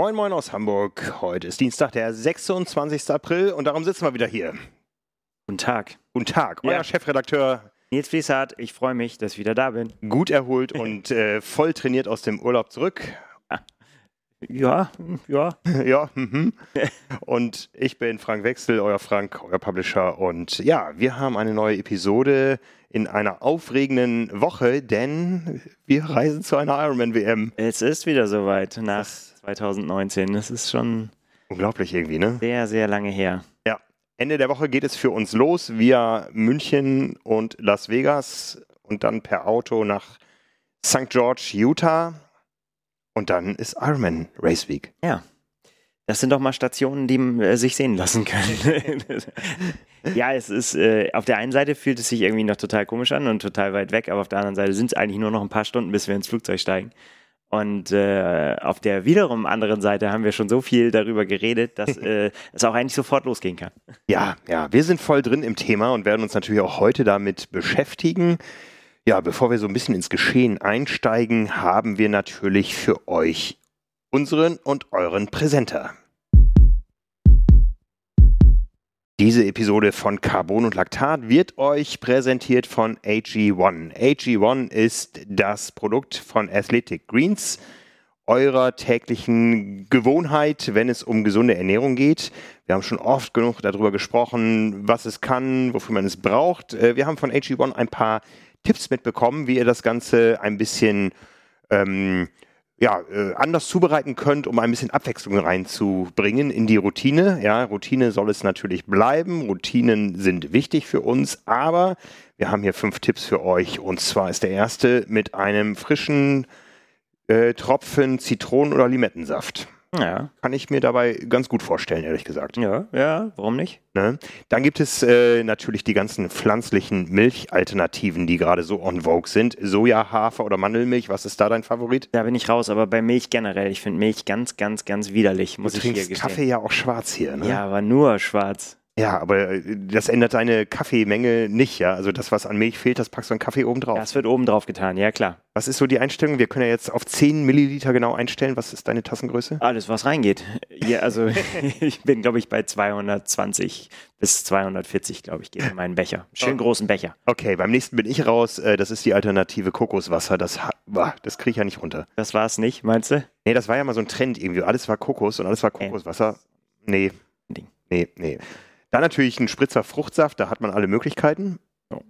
Moin Moin aus Hamburg. Heute ist Dienstag, der 26. April und darum sitzen wir wieder hier. Guten Tag. Guten Tag, euer Ja. Chefredakteur, Nils Fließhardt, ich freue mich, dass ich wieder da bin. gut erholt und äh, voll trainiert aus dem Urlaub zurück. Ja, ja. ja, mhm. und ich bin Frank Wechsel, euer Frank, euer Publisher. Und ja, wir haben eine neue Episode in einer aufregenden Woche, denn wir reisen zu einer Ironman-WM. Es ist wieder soweit nach 2019. Das ist schon Unglaublich irgendwie, ne? sehr, sehr lange her. Ja, Ende der Woche geht es für uns los via München und Las Vegas und dann per Auto nach St. George, Utah. Und dann ist Ironman Race Week. Ja. Das sind doch mal Stationen, die äh, sich sehen lassen können. ja, es ist, äh, auf der einen Seite fühlt es sich irgendwie noch total komisch an und total weit weg, aber auf der anderen Seite sind es eigentlich nur noch ein paar Stunden, bis wir ins Flugzeug steigen. Und äh, auf der wiederum anderen Seite haben wir schon so viel darüber geredet, dass äh, es auch eigentlich sofort losgehen kann. Ja, ja, wir sind voll drin im Thema und werden uns natürlich auch heute damit beschäftigen. Ja, bevor wir so ein bisschen ins Geschehen einsteigen, haben wir natürlich für euch unseren und euren Präsenter. Diese Episode von Carbon und Laktat wird euch präsentiert von AG1. AG1 ist das Produkt von Athletic Greens, eurer täglichen Gewohnheit, wenn es um gesunde Ernährung geht. Wir haben schon oft genug darüber gesprochen, was es kann, wofür man es braucht. Äh, Wir haben von AG1 ein paar Tipps mitbekommen, wie ihr das Ganze ein bisschen ähm, ja, äh, anders zubereiten könnt, um ein bisschen Abwechslung reinzubringen in die Routine. Ja, Routine soll es natürlich bleiben. Routinen sind wichtig für uns, aber wir haben hier fünf Tipps für euch. Und zwar ist der erste mit einem frischen äh, Tropfen Zitronen- oder Limettensaft. Ja, Kann ich mir dabei ganz gut vorstellen, ehrlich gesagt. ja, ja, warum nicht? Ne? Dann gibt es äh, natürlich die ganzen pflanzlichen Milchalternativen, die gerade so on vogue sind. Soja, Hafer oder Mandelmilch, was ist da dein Favorit? Da bin ich raus, aber bei Milch generell, ich finde Milch ganz, ganz, ganz widerlich, muss du ich hier gestehen. Kaffee ja auch schwarz hier, ne? Ja, aber nur schwarz. Ja, aber äh, das ändert deine Kaffeemenge nicht, ja? Also das, was an Milch fehlt, das packst du an Kaffee oben drauf. Das wird oben drauf getan, ja klar. Was ist so die Einstellung? Wir können ja jetzt auf 10 Milliliter genau einstellen. Was ist deine Tassengröße? Alles, was reingeht. Ja, also ich bin, glaube ich, bei 220 bis 240, glaube ich, geht in meinen Becher. Schön Oh. großen Becher. Okay, beim nächsten bin ich raus. Äh, Das ist die Alternative Kokoswasser. Das, das kriege ich ja nicht runter. Das war es nicht, meinst du? Nee, das war ja mal so ein Trend irgendwie. Alles war Kokos und alles war Kokoswasser. Nee. Ding. Nee, nee. Dann natürlich ein Spritzer Fruchtsaft, da hat man alle Möglichkeiten.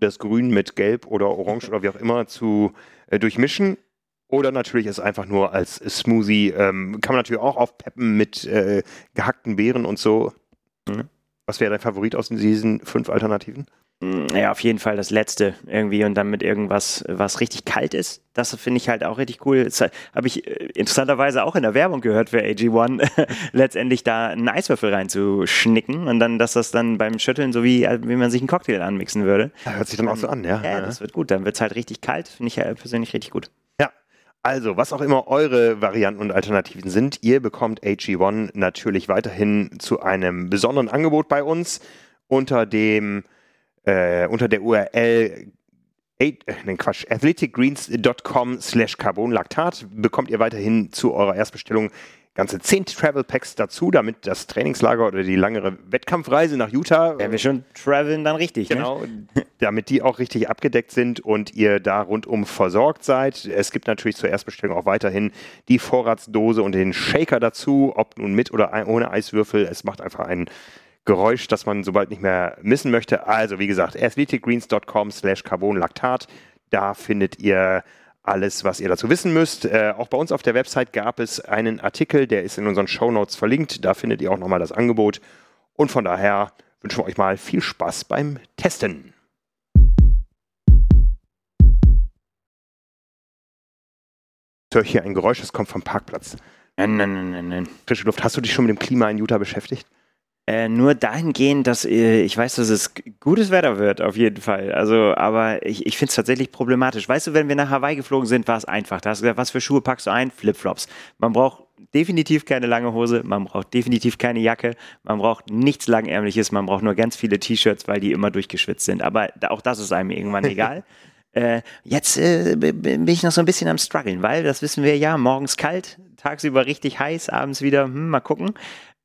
Das Grün mit Gelb oder Orange oder wie auch immer zu äh, durchmischen. Oder natürlich es einfach nur als Smoothie. Ähm, kann man natürlich auch aufpeppen mit äh, gehackten Beeren und so. Mhm. Was wäre dein Favorit aus diesen fünf Alternativen? Ja, auf jeden Fall das letzte irgendwie und dann mit irgendwas, was richtig kalt ist. Das finde ich halt auch richtig cool. Das habe ich äh, interessanterweise auch in der Werbung gehört für AG1, letztendlich da einen Eiswürfel reinzuschnicken und dann, dass das dann beim Schütteln so wie, äh, wie man sich einen Cocktail anmixen würde. Ja, hört sich dann auch so an, ja. Ja, das wird gut. Dann wird es halt richtig kalt. Finde ich ja persönlich richtig gut. Ja, also was auch immer eure Varianten und Alternativen sind, ihr bekommt AG1 natürlich weiterhin zu einem besonderen Angebot bei uns unter dem äh, unter der URL äh, nein, Quatsch, athleticgreens.com slash carbonlactat bekommt ihr weiterhin zu eurer Erstbestellung ganze 10 Travel Packs dazu, damit das Trainingslager oder die langere Wettkampfreise nach Utah Wenn wir schon traveln, dann richtig. Ne? Genau, damit die auch richtig abgedeckt sind und ihr da rundum versorgt seid. Es gibt natürlich zur Erstbestellung auch weiterhin die Vorratsdose und den Shaker dazu, ob nun mit oder ohne Eiswürfel. Es macht einfach ein Geräusch, das man sobald nicht mehr missen möchte. Also wie gesagt, athleticgreens.com slash carbonlactat. Da findet ihr alles, was ihr dazu wissen müsst. Äh, auch bei uns auf der Website gab es einen Artikel, der ist in unseren Shownotes verlinkt. Da findet ihr auch nochmal das Angebot. Und von daher wünschen wir euch mal viel Spaß beim Testen. Jetzt höre ich hier ein Geräusch, das kommt vom Parkplatz. Nein, nein, nein, nein. Frische Luft. Hast du dich schon mit dem Klima in Utah beschäftigt? Äh, nur dahingehend, dass äh, ich weiß, dass es gutes Wetter wird, auf jeden Fall. Also, aber ich, ich finde es tatsächlich problematisch. Weißt du, wenn wir nach Hawaii geflogen sind, war es einfach. Da hast du gesagt, was für Schuhe packst du ein? Flipflops. Man braucht definitiv keine lange Hose, man braucht definitiv keine Jacke, man braucht nichts Langärmliches, man braucht nur ganz viele T-Shirts, weil die immer durchgeschwitzt sind. Aber auch das ist einem irgendwann egal. Äh, jetzt äh, bin ich noch so ein bisschen am struggeln, weil, das wissen wir ja, morgens kalt, tagsüber richtig heiß, abends wieder, hm, mal gucken.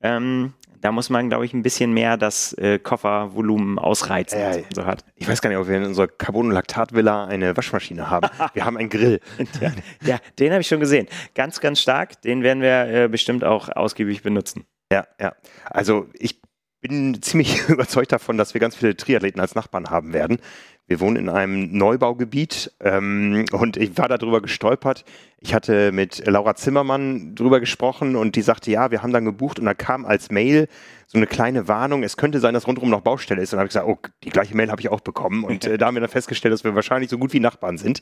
Ähm, da muss man, glaube ich, ein bisschen mehr das äh, Koffervolumen ausreizen, was man so hat. Ich weiß gar nicht, ob wir in unserer Carbon-Lactat-Villa eine Waschmaschine haben. Wir haben einen Grill. Ja, ja den habe ich schon gesehen. Ganz, ganz stark. Den werden wir äh, bestimmt auch ausgiebig benutzen. Ja, ja. Also ich bin ziemlich überzeugt davon, dass wir ganz viele Triathleten als Nachbarn haben werden. Wir wohnen in einem Neubaugebiet ähm, und ich war darüber gestolpert. Ich hatte mit Laura Zimmermann drüber gesprochen und die sagte, ja, wir haben dann gebucht und da kam als Mail so eine kleine Warnung, es könnte sein, dass rundherum noch Baustelle ist. Und dann habe ich gesagt, oh, die gleiche Mail habe ich auch bekommen. Und äh, da haben wir dann festgestellt, dass wir wahrscheinlich so gut wie Nachbarn sind.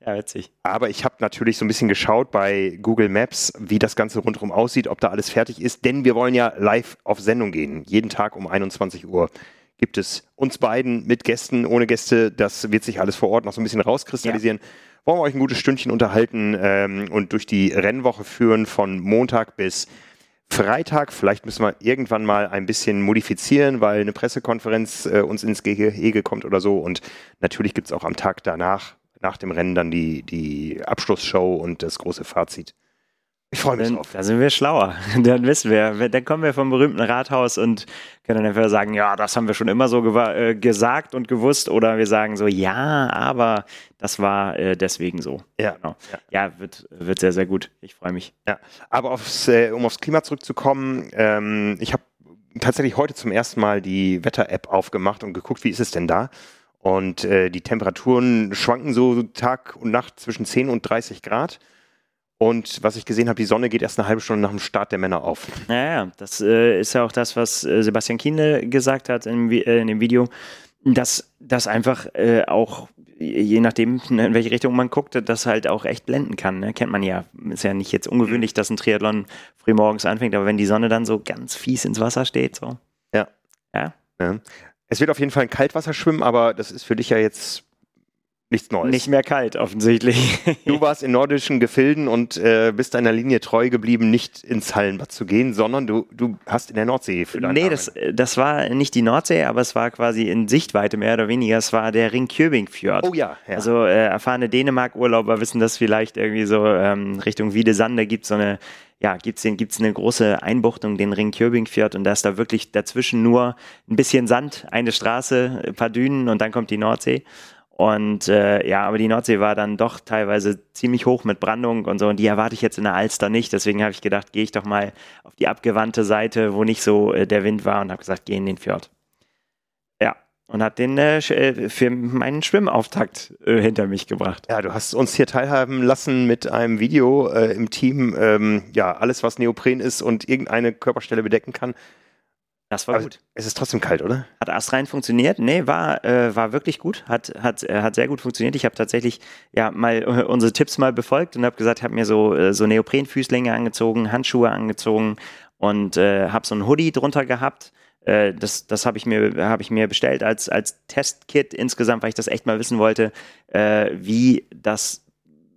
Ja, witzig. Aber ich habe natürlich so ein bisschen geschaut bei Google Maps, wie das Ganze rundherum aussieht, ob da alles fertig ist, denn wir wollen ja live auf Sendung gehen. Jeden Tag um 21 Uhr gibt es uns beiden mit Gästen, ohne Gäste. Das wird sich alles vor Ort noch so ein bisschen rauskristallisieren. Wollen wir euch ein gutes Stündchen unterhalten ähm, und durch die Rennwoche führen von Montag bis Freitag. Vielleicht müssen wir irgendwann mal ein bisschen modifizieren, weil eine Pressekonferenz äh, uns ins Gehege kommt oder so. Und natürlich gibt es auch am Tag danach, nach dem Rennen, dann die, die Abschlussshow und das große Fazit. Ich freue mich Dann, drauf. da sind wir schlauer. Dann wissen wir. Dann kommen wir vom berühmten Rathaus und können dann einfach sagen, ja, das haben wir schon immer so äh, gesagt und gewusst. Oder wir sagen so, ja, aber das war äh, deswegen so. Ja, Genau. ja. Ja, wird, wird sehr, sehr gut. Ich freue mich. Ja, aber aufs, äh, um aufs Klima zurückzukommen, ähm, ich habe tatsächlich heute zum ersten Mal die Wetter-App aufgemacht und geguckt, wie ist es denn da? Und äh, die Temperaturen schwanken so Tag und Nacht zwischen 10 und 30 Grad. Und was ich gesehen habe, die Sonne geht erst eine halbe Stunde nach dem Start der Männer auf. Ja, ja, das äh, ist ja auch das, was äh, Sebastian Kienle gesagt hat in, äh, in dem Video, dass das einfach äh, auch, je nachdem, in welche Richtung man guckt, das halt auch echt blenden kann. Ne? Kennt man ja. Ist ja nicht jetzt ungewöhnlich, dass ein Triathlon frühmorgens anfängt, aber wenn die Sonne dann so ganz fies ins Wasser steht, so. Ja. Ja. Ja. Es wird auf jeden Fall ein Kaltwasserschwimmen, aber das ist für dich ja jetzt nichts Neues. Nicht mehr kalt, offensichtlich. Du warst in nordischen Gefilden und äh, bist deiner Linie treu geblieben, nicht ins Hallenbad zu gehen, sondern du, du hast in der Nordsee für deinen Nee, das, das war nicht die Nordsee, aber es war quasi in Sichtweite mehr oder weniger. Es war der Ringkjöbing-Fjord. Oh ja, ja. Also äh, erfahrene Dänemark-Urlauber wissen das vielleicht irgendwie so ähm, Richtung Wiedesande gibt so eine, ja, gibt's den, gibt's eine große Einbuchtung, den Ringkjöbing-Fjord und da ist da wirklich dazwischen nur ein bisschen Sand, eine Straße, ein paar Dünen und dann kommt die Nordsee. Und äh, ja, aber die Nordsee war dann doch teilweise ziemlich hoch mit Brandung und so. Und die erwarte ich jetzt in der Alster nicht. Deswegen habe ich gedacht, gehe ich doch mal auf die abgewandte Seite, wo nicht so äh, der Wind war und habe gesagt, geh in den Fjord. Ja, und hat den äh, äh, für meinen Schwimmauftakt äh, hinter mich gebracht. Ja, du hast uns hier teilhaben lassen mit einem Video äh, im Team. Ähm, ja, alles, was Neopren ist und irgendeine Körperstelle bedecken kann. Das war Aber gut. Es ist trotzdem kalt, oder? Hat astrein funktioniert? Nee, war, äh, war wirklich gut. Hat, hat, äh, hat sehr gut funktioniert. Ich habe tatsächlich ja mal äh, unsere Tipps mal befolgt und habe gesagt, habe mir so, äh, so Neoprenfüßlinge angezogen, Handschuhe angezogen und äh, habe so ein Hoodie drunter gehabt. Äh, das das habe ich, mir hab ich mir bestellt als, als Testkit insgesamt, weil ich das echt mal wissen wollte, äh, wie das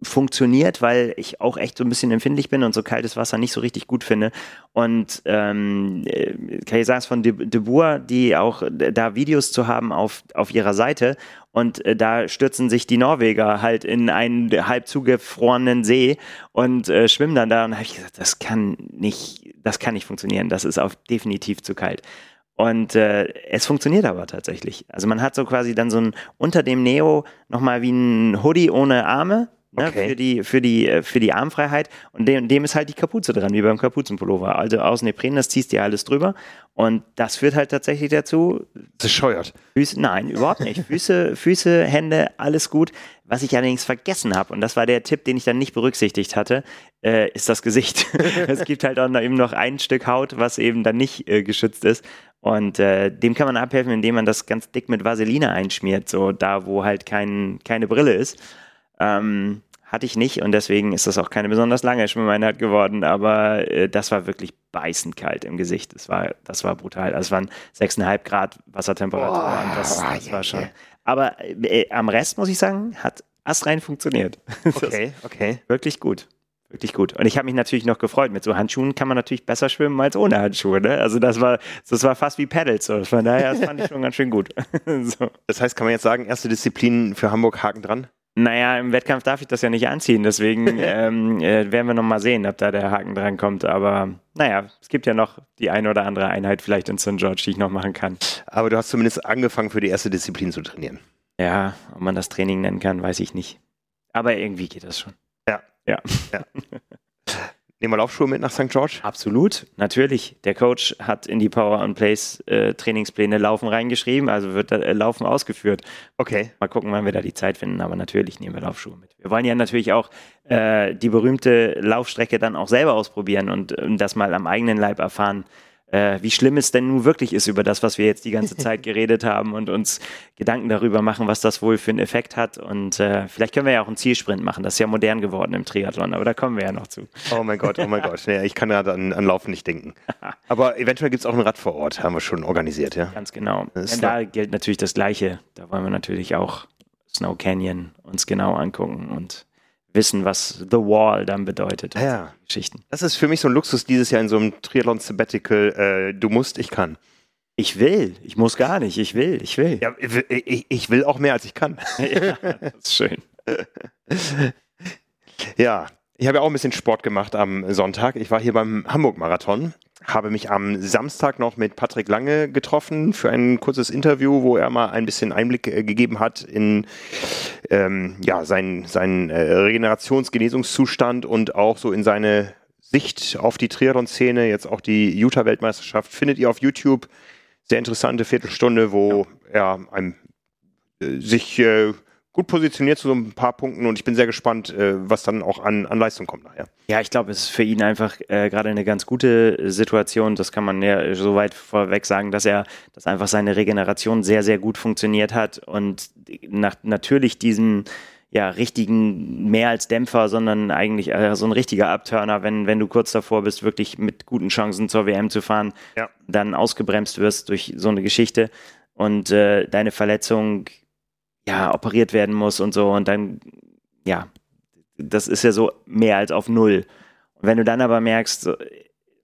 funktioniert, weil ich auch echt so ein bisschen empfindlich bin und so kaltes Wasser nicht so richtig gut finde. Und ähm, äh, Kai saß von De, De Boer, die auch äh, da Videos zu haben auf, auf ihrer Seite. Und äh, da stürzen sich die Norweger halt in einen halb zugefrorenen See und äh, schwimmen dann da. Und da habe ich gesagt, das kann nicht, das kann nicht funktionieren. Das ist auch definitiv zu kalt. Und äh, es funktioniert aber tatsächlich. Also man hat so quasi dann so ein unter dem Neo nochmal wie ein Hoodie ohne Arme. Ne, Okay. für, die, für, die, äh, für die Armfreiheit und dem, dem ist halt die Kapuze dran, wie beim Kapuzenpullover. Also aus Nepren, das ziehst dir alles drüber und das führt halt tatsächlich dazu, Das scheuert. Füße, nein, überhaupt nicht. Füße, Füße, Hände, alles gut. Was ich allerdings vergessen habe, und das war der Tipp, den ich dann nicht berücksichtigt hatte, äh, ist das Gesicht. es gibt halt auch noch, eben noch ein Stück Haut, was eben dann nicht äh, geschützt ist. Und äh, dem kann man abhelfen, indem man das ganz dick mit Vaseline einschmiert, so da, wo halt kein, keine Brille ist. Ähm, hatte ich nicht und deswegen ist das auch keine besonders lange Schwimmeinheit geworden, aber äh, das war wirklich beißend kalt im Gesicht. Das war, das war brutal. Also es waren 6,5 Grad Wassertemperatur Boah, und das, das ja, war schon. Aber äh, am Rest muss ich sagen, hat astrein funktioniert. Das Okay, okay. wirklich gut. wirklich gut. Und ich habe mich natürlich noch gefreut. Mit so Handschuhen kann man natürlich besser schwimmen als ohne Handschuhe. Ne? Also das war, das war fast wie Paddles. So. Von daher, das fand ich schon ganz schön gut. so. Das heißt, kann man jetzt sagen, erste Disziplin für Hamburg Haken dran? Naja, im Wettkampf darf ich das ja nicht anziehen, deswegen ähm, äh, werden wir nochmal sehen, ob da der Haken dran kommt. Aber naja, es gibt ja noch die eine oder andere Einheit vielleicht in St. George, die ich noch machen kann. Aber du hast zumindest angefangen, für die erste Disziplin zu trainieren. Ja, ob man das Training nennen kann, weiß ich nicht. Aber irgendwie geht das schon. Ja. Ja. ja. Nehmen wir Laufschuhe mit nach St. George? Absolut, natürlich. Der Coach hat in die Power and Place äh, Trainingspläne Laufen reingeschrieben, also wird da, äh, Laufen ausgeführt. Okay. Mal gucken, wann wir da die Zeit finden, aber natürlich nehmen wir Laufschuhe mit. Wir wollen ja natürlich auch äh, die berühmte Laufstrecke dann auch selber ausprobieren und das mal am eigenen Leib erfahren, äh, wie schlimm es denn nun wirklich ist über das, was wir jetzt die ganze Zeit geredet haben und uns Gedanken darüber machen, was das wohl für einen Effekt hat. Und äh, vielleicht können wir ja auch einen Zielsprint machen. Das ist ja modern geworden im Triathlon, aber da kommen wir ja noch zu. Oh mein Gott, oh mein Gott. Ja, ich kann gerade an, an Laufen nicht denken. Aber eventuell gibt es auch ein Rad vor Ort, haben wir schon organisiert, ja? Ganz genau. Denn da gilt natürlich das Gleiche. Da wollen wir natürlich auch Snow Canyon uns genau angucken und wissen, was The Wall dann bedeutet. Ja. Geschichten. Das ist für mich so ein Luxus dieses Jahr in so einem Triathlon Sabbatical. Äh, du musst, ich kann. Ich will. Ich muss gar nicht. Ich will. Ich will. Ja, ich, ich will auch mehr, als ich kann. ja, das ist schön. ja, ich habe ja auch ein bisschen Sport gemacht am Sonntag. Ich war hier beim Hamburg-Marathon habe mich am Samstag noch mit Patrick Lange getroffen für ein kurzes Interview, wo er mal ein bisschen Einblick äh, gegeben hat in ähm, ja, seinen, seinen äh, Regenerationsgenesungszustand und auch so in seine Sicht auf die Triathlon-Szene, jetzt auch die Utah-Weltmeisterschaft, findet ihr auf YouTube. Sehr interessante Viertelstunde, wo ja. er einem, äh, sich äh, gut positioniert zu so ein paar Punkten und ich bin sehr gespannt, äh, was dann auch an, an Leistung kommt nachher. Ja, ich glaube, es ist für ihn einfach äh, gerade eine ganz gute Situation. Das kann man ja so weit vorweg sagen, dass er, dass einfach seine Regeneration sehr, sehr gut funktioniert hat und nach, natürlich diesen ja, richtigen, mehr als Dämpfer, sondern eigentlich äh, so ein richtiger Abturner, wenn, wenn du kurz davor bist, wirklich mit guten Chancen zur WM zu fahren, ja. dann ausgebremst wirst durch so eine Geschichte und äh, deine Verletzung ja, operiert werden muss und so und dann, ja, das ist ja so mehr als auf Null. Und wenn du dann aber merkst,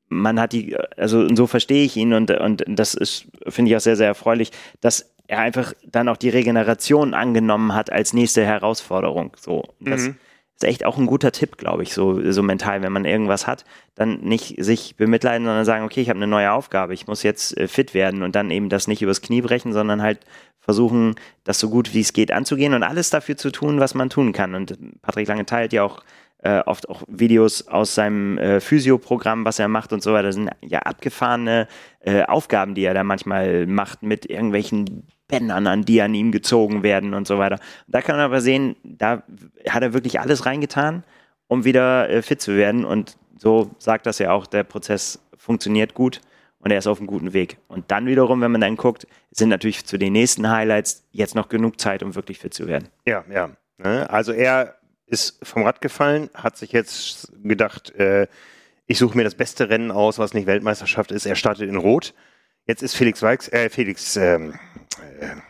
man hat die, also und so verstehe ich ihn und, und das ist, finde ich auch sehr, sehr erfreulich, dass er einfach dann auch die Regeneration angenommen hat als nächste Herausforderung. So. Das, mhm ist echt auch ein guter Tipp, glaube ich, so, so mental, wenn man irgendwas hat, dann nicht sich bemitleiden, sondern sagen, okay, ich habe eine neue Aufgabe, ich muss jetzt äh, fit werden und dann eben das nicht übers Knie brechen, sondern halt versuchen, das so gut wie es geht anzugehen und alles dafür zu tun, was man tun kann. Und Patrick Lange teilt ja auch äh, oft auch Videos aus seinem äh, Physioprogramm, was er macht und so weiter. Das sind ja abgefahrene äh, Aufgaben, die er da manchmal macht mit irgendwelchen Bändern, an die an ihm gezogen werden und so weiter. Da kann man aber sehen, da hat er wirklich alles reingetan, um wieder äh, fit zu werden. Und so sagt das ja auch, der Prozess funktioniert gut und er ist auf einem guten Weg. Und dann wiederum, wenn man dann guckt, sind natürlich zu den nächsten Highlights jetzt noch genug Zeit, um wirklich fit zu werden. Ja, ja. Ne? Also er ist vom Rad gefallen, hat sich jetzt gedacht, äh, ich suche mir das beste Rennen aus, was nicht Weltmeisterschaft ist. Er startet in Rot. Jetzt ist Felix Weix, äh, Felix, ähm,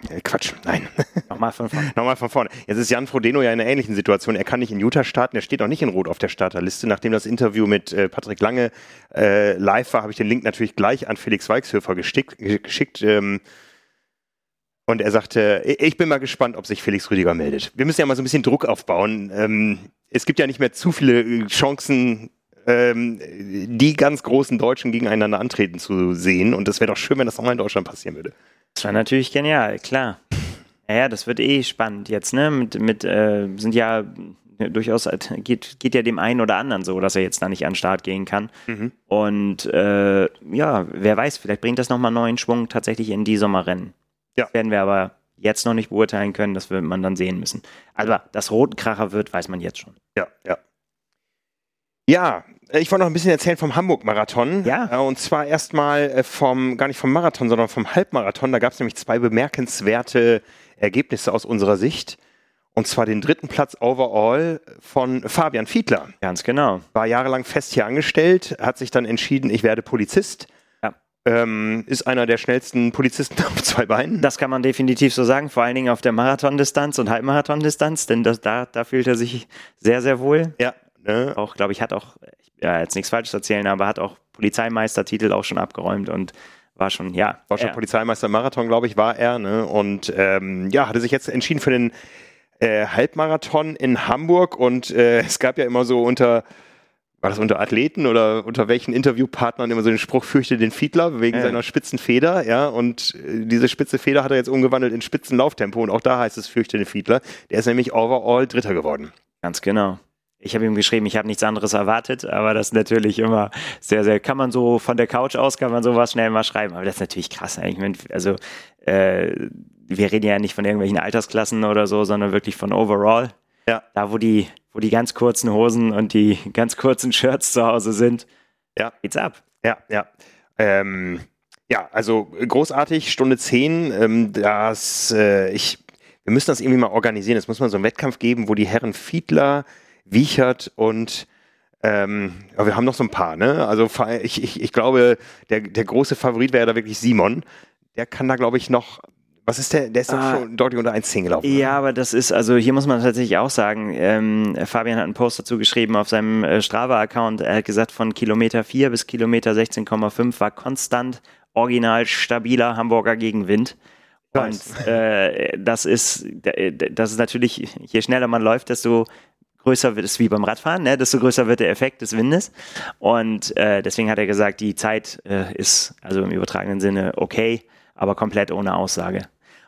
äh, Quatsch, nein. Nochmal von vorne. Nochmal von vorne. Jetzt ist Jan Frodeno ja in einer ähnlichen Situation. Er kann nicht in Utah starten, er steht auch nicht in Rot auf der Starterliste. Nachdem das Interview mit äh, Patrick Lange äh, live war, habe ich den Link natürlich gleich an Felix Weixhöfer gestickt, geschickt. Ähm, und er sagte, ich bin mal gespannt, ob sich Felix Rüdiger meldet. Wir müssen ja mal so ein bisschen Druck aufbauen. Ähm, es gibt ja nicht mehr zu viele äh, Chancen, ähm, die ganz großen Deutschen gegeneinander antreten zu sehen. Und das wäre doch schön, wenn das auch mal in Deutschland passieren würde. Das war natürlich genial, klar. Ja, das wird eh spannend jetzt, ne? Mit, mit äh, sind ja durchaus geht, geht ja dem einen oder anderen so, dass er jetzt da nicht an den Start gehen kann. Mhm. Und äh, ja, wer weiß, vielleicht bringt das nochmal neuen Schwung tatsächlich in die Sommerrennen. Ja. Das werden wir aber jetzt noch nicht beurteilen können, das wird man dann sehen müssen. Aber dass Rotenkracher wird, weiß man jetzt schon. Ja, ja. Ja, ich wollte noch ein bisschen erzählen vom Hamburg-Marathon. Ja. Äh, und zwar erstmal äh, vom, gar nicht vom Marathon, sondern vom Halbmarathon. Da gab es nämlich zwei bemerkenswerte Ergebnisse aus unserer Sicht. Und zwar den dritten Platz overall von Fabian Fiedler. Ganz genau. War jahrelang fest hier angestellt, hat sich dann entschieden, ich werde Polizist. Ja. Ähm, ist einer der schnellsten Polizisten auf zwei Beinen. Das kann man definitiv so sagen, vor allen Dingen auf der Marathondistanz und Halbmarathondistanz, denn das, da, da fühlt er sich sehr, sehr wohl. Ja, Ne? Auch, glaube ich, hat auch, ja, jetzt nichts Falsches erzählen, aber hat auch Polizeimeistertitel auch schon abgeräumt und war schon, ja. War schon Polizeimeister Marathon, glaube ich, war er. Ne? Und ähm, ja, hatte sich jetzt entschieden für den äh, Halbmarathon in Hamburg und äh, es gab ja immer so unter war das unter Athleten oder unter welchen Interviewpartnern immer so den Spruch, fürchte den Fiedler wegen ja. seiner spitzen Feder, ja, und äh, diese spitze Feder hat er jetzt umgewandelt in spitzen Lauftempo und auch da heißt es fürchte den Fiedler. Der ist nämlich overall Dritter geworden. Ganz genau. Ich habe ihm geschrieben, ich habe nichts anderes erwartet, aber das ist natürlich immer sehr, sehr, kann man so von der Couch aus, kann man sowas schnell mal schreiben, aber das ist natürlich krass. eigentlich. also äh, wir reden ja nicht von irgendwelchen Altersklassen oder so, sondern wirklich von overall. Ja. Da, wo die, wo die ganz kurzen Hosen und die ganz kurzen Shirts zu Hause sind, ja. geht's ab. Ja, ja. Ähm, ja, also großartig, Stunde 10, ähm, das, äh, ich, wir müssen das irgendwie mal organisieren. Es muss mal so einen Wettkampf geben, wo die Herren Fiedler, Wiechert und ähm, ja, wir haben noch so ein paar, ne? Also ich, ich, ich glaube, der, der große Favorit wäre da wirklich Simon. Der kann da, glaube ich, noch. Was ist der? Der ist doch ah, schon deutlich unter 1,10 gelaufen. Ja, aber das ist, also hier muss man tatsächlich auch sagen, ähm, Fabian hat einen Post dazu geschrieben auf seinem äh, Strava-Account. Er hat gesagt, von Kilometer 4 bis Kilometer 16,5 war konstant original stabiler Hamburger Gegenwind. Und äh, das ist, das ist natürlich, je schneller man läuft, desto größer wird es wie beim Radfahren, ne? desto größer wird der Effekt des Windes. Und äh, deswegen hat er gesagt, die Zeit äh, ist also im übertragenen Sinne okay, aber komplett ohne Aussage.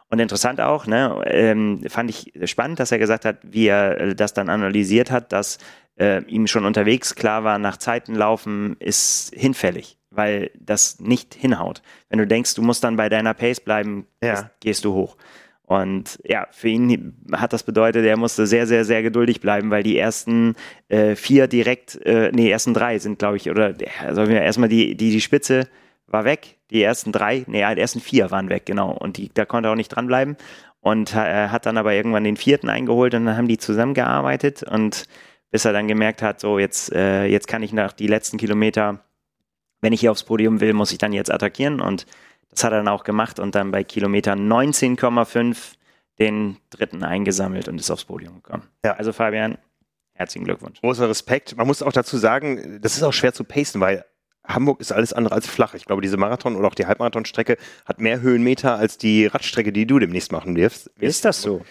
Und interessant auch, ne, ähm, fand ich spannend, dass er gesagt hat, wie er das dann analysiert hat, dass äh, ihm schon unterwegs klar war, nach Zeiten laufen ist hinfällig, weil das nicht hinhaut. Wenn du denkst, du musst dann bei deiner Pace bleiben, ja. gehst du hoch. Und ja, für ihn hat das bedeutet, er musste sehr, sehr, sehr geduldig bleiben, weil die ersten äh, vier direkt, äh, nee, ersten drei sind, glaube ich, oder also erstmal die, die, die Spitze war weg, die ersten drei, nee, die ersten vier waren weg, genau. Und die, da konnte er auch nicht dranbleiben. Und er äh, hat dann aber irgendwann den vierten eingeholt und dann haben die zusammengearbeitet und bis er dann gemerkt hat, so jetzt, äh, jetzt kann ich nach die letzten Kilometer, wenn ich hier aufs Podium will, muss ich dann jetzt attackieren und das hat er dann auch gemacht und dann bei Kilometer 19,5 den dritten eingesammelt und ist aufs Podium gekommen. Ja. Also Fabian, herzlichen Glückwunsch. Großer Respekt. Man muss auch dazu sagen, das ist auch schwer zu pacen, weil Hamburg ist alles andere als flach. Ich glaube, diese Marathon- oder auch die Halbmarathonstrecke hat mehr Höhenmeter als die Radstrecke, die du demnächst machen wirst. Ist das so?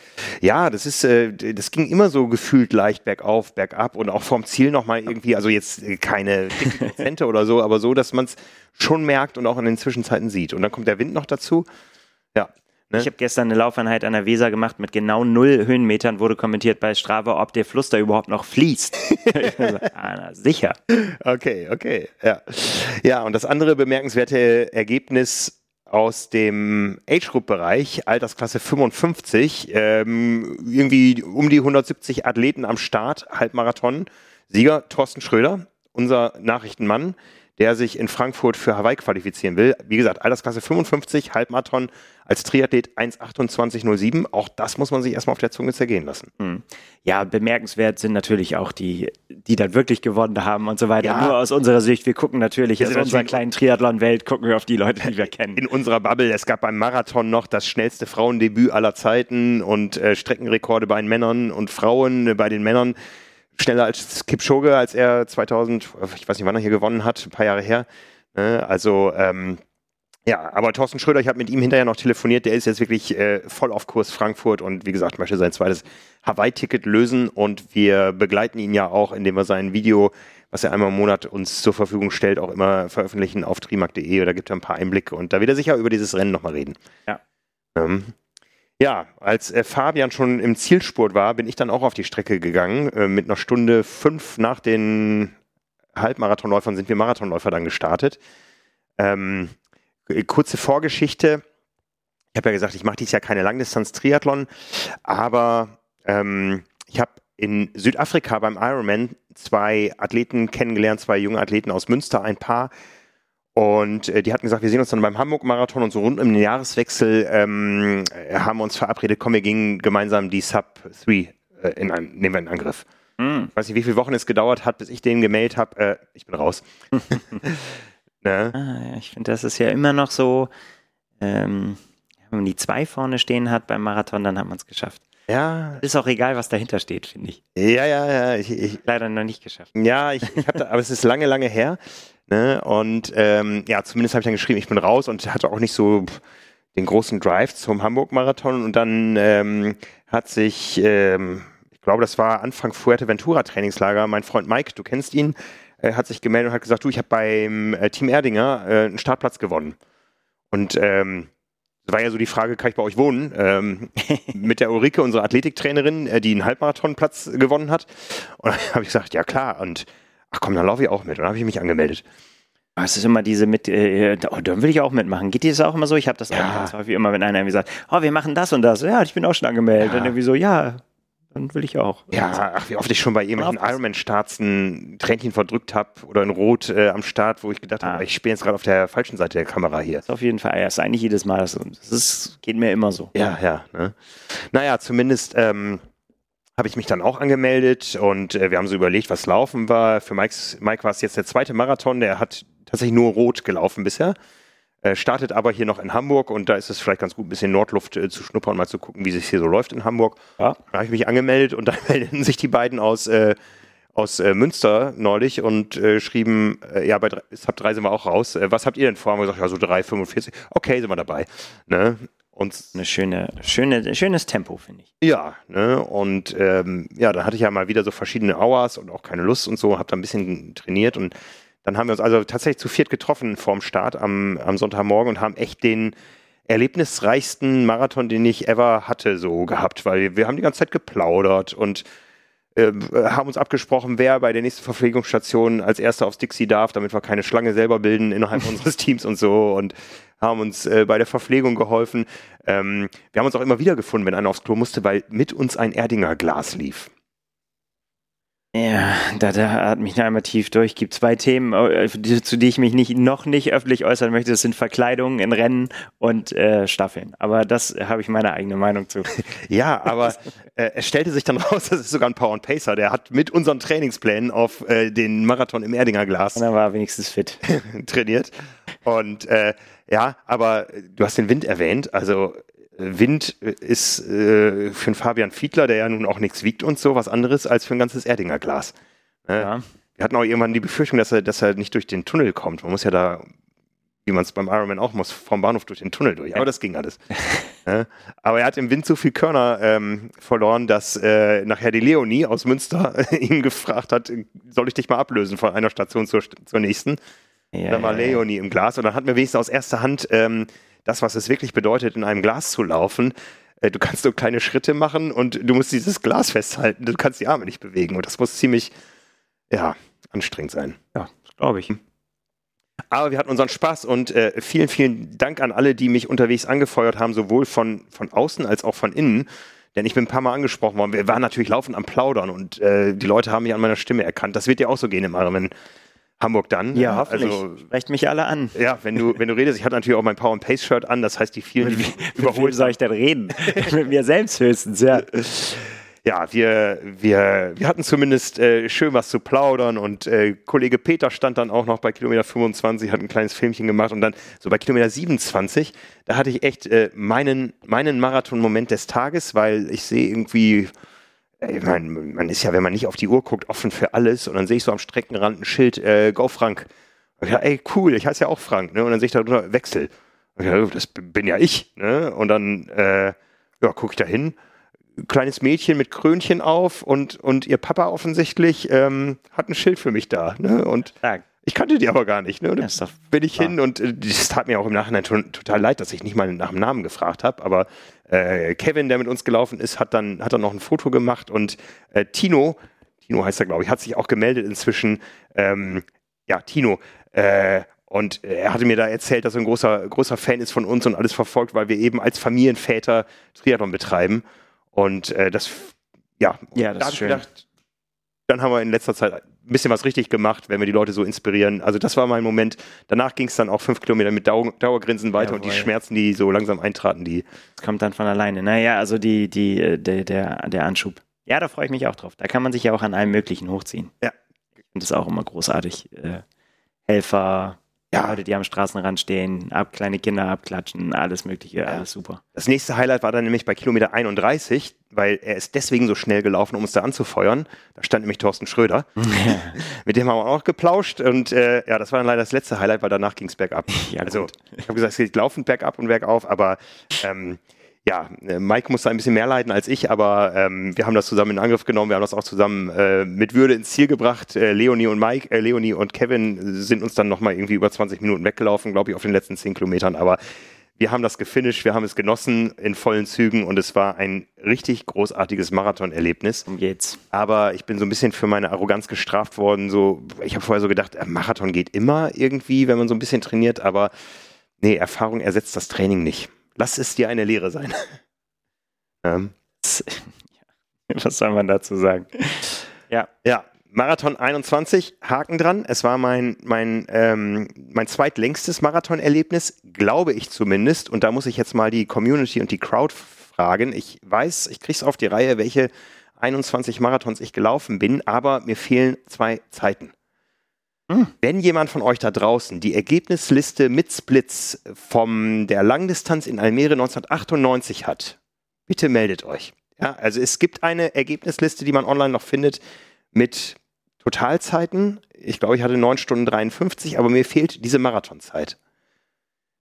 Ja, das ist, äh, das ging immer so gefühlt leicht bergauf, bergab und auch vom Ziel nochmal irgendwie, also jetzt keine Prozente oder so, aber so, dass man es schon merkt und auch in den Zwischenzeiten sieht. Und dann kommt der Wind noch dazu. Ja, Ne? Ich habe gestern eine Laufeinheit an der Weser gemacht mit genau null Höhenmetern, wurde kommentiert bei Strava, ob der Fluss da überhaupt noch fließt. ah, na, sicher. Okay, okay. Ja. ja, und das andere bemerkenswerte Ergebnis aus dem Age-Group-Bereich, Altersklasse 55, ähm, irgendwie um die 170 Athleten am Start, Halbmarathon. Sieger Thorsten Schröder, unser Nachrichtenmann, der sich in Frankfurt für Hawaii qualifizieren will. Wie gesagt, Altersklasse 55, Halbmarathon als Triathlet 1,28,07. Auch das muss man sich erstmal auf der Zunge zergehen lassen. Hm. Ja, bemerkenswert sind natürlich auch die, die dann wirklich gewonnen haben und so weiter. Ja. Nur aus unserer Sicht, wir gucken natürlich in unserer kleinen Triathlon-Welt, gucken wir auf die Leute, die wir kennen. In unserer Bubble, es gab beim Marathon noch das schnellste Frauendebüt aller Zeiten und äh, Streckenrekorde bei den Männern und Frauen äh, bei den Männern schneller als Kipchoge, als er 2000, ich weiß nicht, wann er hier gewonnen hat, ein paar Jahre her. Ne? Also, ähm, ja, aber Thorsten Schröder, ich habe mit ihm hinterher noch telefoniert, der ist jetzt wirklich äh, voll auf Kurs Frankfurt und wie gesagt, möchte sein zweites Hawaii-Ticket lösen und wir begleiten ihn ja auch, indem wir sein Video, was er einmal im Monat uns zur Verfügung stellt, auch immer veröffentlichen auf trimark.de oder gibt er ein paar Einblicke und da wird er sicher über dieses Rennen nochmal reden. Ja. Ähm, ja, als äh, Fabian schon im Zielspurt war, bin ich dann auch auf die Strecke gegangen. Äh, mit einer Stunde fünf nach den Halbmarathonläufern sind wir Marathonläufer dann gestartet. Ähm, äh, kurze Vorgeschichte. Ich habe ja gesagt, ich mache dieses Jahr keine Langdistanz-Triathlon, aber ähm, ich habe in Südafrika beim Ironman zwei Athleten kennengelernt, zwei junge Athleten aus Münster, ein Paar, und äh, die hatten gesagt, wir sehen uns dann beim Hamburg-Marathon und so rund um den Jahreswechsel ähm, äh, haben wir uns verabredet, komm, wir gingen gemeinsam die Sub 3 äh, in ein, nehmen wir in Angriff. Mm. Ich weiß nicht, wie viele Wochen es gedauert hat, bis ich den gemeldet habe. Äh, ich bin raus. ne? ah, ja, ich finde, das ist ja immer noch so, ähm, wenn man die zwei vorne stehen hat beim Marathon, dann hat man es geschafft. Ja. Ist auch egal, was dahinter steht, finde ich. Ja, ja, ja. Ich, ich, Leider noch nicht geschafft. Ja, ich, ich habe aber es ist lange, lange her. Ne? Und ähm, ja, zumindest habe ich dann geschrieben, ich bin raus und hatte auch nicht so den großen Drive zum Hamburg-Marathon. Und dann ähm, hat sich, ähm, ich glaube, das war Anfang Fuerteventura-Trainingslager, mein Freund Mike, du kennst ihn, äh, hat sich gemeldet und hat gesagt, du, ich habe beim äh, Team Erdinger äh, einen Startplatz gewonnen. Und ähm, war ja so die Frage, kann ich bei euch wohnen? Ähm, mit der Ulrike, unserer Athletiktrainerin, äh, die einen Halbmarathonplatz gewonnen hat. Und dann habe ich gesagt, ja klar. Und ach komm, dann laufe ich auch mit. Und dann habe ich mich angemeldet. Es ist immer diese mit, äh, oh, dann will ich auch mitmachen. Geht dir das auch immer so? Ich habe das Ja. auch ganz häufig immer, wenn einer irgendwie sagt, oh, wir machen das und das. Ja, ich bin auch schon angemeldet. Ja. Dann irgendwie so, ja, dann will ich auch. Ja, ach, wie oft ich schon bei irgendwelchen. Ironman-Starts ein Tränchen verdrückt habe oder in Rot äh, am Start, wo ich gedacht habe, Ah. ich bin jetzt gerade auf der falschen Seite der Kamera hier. Das ist auf jeden Fall, ja, ist eigentlich jedes Mal so. Das ist, geht mir immer so. Ja, ja. Ne? Naja, zumindest ähm, habe ich mich dann auch angemeldet und äh, wir haben so überlegt, was laufen war. Für Mikes, Mike war es jetzt der zweite Marathon, der hat tatsächlich nur rot gelaufen bisher. Äh, startet aber hier noch in Hamburg und da ist es vielleicht ganz gut, ein bisschen Nordluft äh, zu schnuppern, mal zu gucken, wie es hier so läuft in Hamburg. Ja. Da habe ich mich angemeldet und dann meldeten sich die beiden aus, äh, aus äh, Münster neulich und äh, schrieben, ja, bei drei- Sub 3 sind wir auch raus. Was habt ihr denn vor? Haben wir gesagt, ja, so 3,45. Okay, sind wir dabei. Ne? Und Eine schöne, schöne, schönes Tempo, finde ich. ja, ne? Und ähm, ja, dann hatte ich ja mal wieder so verschiedene Hours und auch keine Lust und so, habe da ein bisschen trainiert und dann haben wir uns also tatsächlich zu viert getroffen vorm Start am, am Sonntagmorgen und haben echt den erlebnisreichsten Marathon, den ich ever hatte, so gehabt, weil wir haben die ganze Zeit geplaudert und äh, haben uns abgesprochen, wer bei der nächsten Verpflegungsstation als erster aufs Dixie darf, damit wir keine Schlange selber bilden innerhalb unseres Teams und so und haben uns äh, bei der Verpflegung geholfen. Ähm, wir haben uns auch immer wieder gefunden, wenn einer aufs Klo musste, weil mit uns ein Erdinger Glas lief. Ja, da, da atme ich noch einmal tief durch. Gibt zwei Themen, äh, zu die ich mich nicht, noch nicht öffentlich äußern möchte. Das sind Verkleidungen in Rennen und äh, Staffeln. Aber das habe ich meine eigene Meinung zu. Ja, aber äh, es stellte sich dann raus, das ist sogar ein Power and Pacer, der hat mit unseren Trainingsplänen auf äh, den Marathon im Erdinger Glas Und dann war er wenigstens fit. trainiert. Und äh, ja, aber du hast den Wind erwähnt. Also äh, Wind äh, ist äh, für einen Fabian Fiedler, der ja nun auch nichts wiegt und so, was anderes als für ein ganzes Erdinger Glas. Ne? Ja. Wir hatten auch irgendwann die Befürchtung, dass er, dass er nicht durch den Tunnel kommt. Man muss ja da, wie man es beim Ironman auch muss, vom Bahnhof durch den Tunnel durch. Aber das ging alles. Ja. Aber er hat im Wind so viel Körner ähm, verloren, dass äh, nachher die Leonie aus Münster ihn gefragt hat, soll ich dich mal ablösen von einer Station zur, zur nächsten? Ja, dann war ja, ja. Leonie im Glas und dann hatten wir wenigstens aus erster Hand ähm, das, was es wirklich bedeutet, in einem Glas zu laufen. Äh, du kannst so kleine Schritte machen und du musst dieses Glas festhalten. Du kannst die Arme nicht bewegen und das muss ziemlich, ja, anstrengend sein. Ja, glaube ich. Aber wir hatten unseren Spaß und äh, vielen, vielen Dank an alle, die mich unterwegs angefeuert haben, sowohl von, von außen als auch von innen. Denn ich bin ein paar Mal angesprochen worden. Wir waren natürlich laufend am Plaudern und äh, die Leute haben mich an meiner Stimme erkannt. Das wird dir auch so gehen im Ironman Hamburg dann. Ja, hoffentlich. Also, Sprecht mich alle an. ja, wenn du, wenn du redest, ich hatte natürlich auch mein Power and Pace Shirt an, das heißt, die vielen, die überholt soll ich denn reden? Mit mir selbst höchstens, ja. ja, wir, wir, wir hatten zumindest äh, schön was zu plaudern und äh, Kollege Peter stand dann auch noch bei Kilometer 25, hat ein kleines Filmchen gemacht und dann so bei Kilometer 27, da hatte ich echt äh, meinen, meinen Marathon-Moment des Tages, weil ich sehe irgendwie, ich mein, man ist ja, wenn man nicht auf die Uhr guckt, offen für alles und dann sehe ich so am Streckenrand ein Schild, äh, Go Frank. Dachte, ey, cool, ich heiße ja auch Frank, ne? Und dann sehe ich da drunter Wechsel. Ich dachte, das bin ja ich, ne? Und dann, äh, ja, gucke ich da hin, kleines Mädchen mit Krönchen auf und, und ihr Papa offensichtlich ähm, hat ein Schild für mich da. Ne? Und Stark. Ich kannte die aber gar nicht. Ne? Und dann bin ich klar. hin und äh, das tat mir auch im Nachhinein to total leid, dass ich nicht mal nach dem Namen gefragt habe. Aber äh, Kevin, der mit uns gelaufen ist, hat dann, hat dann noch ein Foto gemacht und äh, Tino, Tino heißt er, glaube ich, hat sich auch gemeldet inzwischen. Ähm, ja, Tino. Äh, und er hatte mir da erzählt, dass er ein großer, großer Fan ist von uns und alles verfolgt, weil wir eben als Familienväter Triathlon betreiben. Und äh, das, ja, Ja, das da ist ich schön. gedacht, dann haben wir in letzter Zeit ein bisschen was richtig gemacht, wenn wir die Leute so inspirieren. Also das war mein Moment. Danach ging es dann auch fünf Kilometer mit Dauer, Dauergrinsen weiter und die Jawohl. Schmerzen, die so langsam eintraten, die Das kommt dann von alleine. Naja, also die, die, äh, der, der, der Anschub. Ja, da freue ich mich auch drauf. Da kann man sich ja auch an allem Möglichen hochziehen. Ja. Ich finde das auch immer großartig. Äh, Helfer, Ja. Leute, die am Straßenrand stehen, ab, kleine Kinder abklatschen, alles Mögliche, ja. alles super. Das nächste Highlight war dann nämlich bei Kilometer 31, weil er ist deswegen so schnell gelaufen, um uns da anzufeuern. Da stand nämlich Thorsten Schröder. Mit dem haben wir auch geplauscht und äh, ja, das war dann leider das letzte Highlight, weil danach ging es bergab. Ja, also, gut. ich habe gesagt, es geht laufend bergab und bergauf, aber ähm, ja, äh, Mike musste ein bisschen mehr leiden als ich, aber ähm, wir haben das zusammen in Angriff genommen. Wir haben das auch zusammen äh, mit Würde ins Ziel gebracht. Äh, Leonie und Mike, äh, Leonie und Kevin sind uns dann nochmal irgendwie über 20 Minuten weggelaufen, glaube ich, auf den letzten 10 Kilometern. Aber wir haben das gefinisht, wir haben es genossen in vollen Zügen und es war ein richtig großartiges Marathon-Erlebnis. Um geht's. Aber ich bin so ein bisschen für meine Arroganz gestraft worden. So, ich habe vorher so gedacht, äh, Marathon geht immer irgendwie, wenn man so ein bisschen trainiert, aber nee, Erfahrung ersetzt das Training nicht. Lass es dir eine Lehre sein. ähm. Was soll man dazu sagen? Ja. Ja, Marathon 21, Haken dran. Es war mein, mein, ähm, mein zweitlängstes Marathon-Erlebnis, glaube ich zumindest. Und da muss ich jetzt mal die Community und die Crowd fragen. Ich weiß, ich kriege es auf die Reihe, welche 21 Marathons ich gelaufen bin, aber mir fehlen zwei Zeiten. Hm. Wenn jemand von euch da draußen die Ergebnisliste mit Splits von der Langdistanz in Almere 1998 hat, bitte meldet euch. Ja, also es gibt eine Ergebnisliste, die man online noch findet mit Totalzeiten. Ich glaube, ich hatte 9 Stunden 53, aber mir fehlt diese Marathonzeit.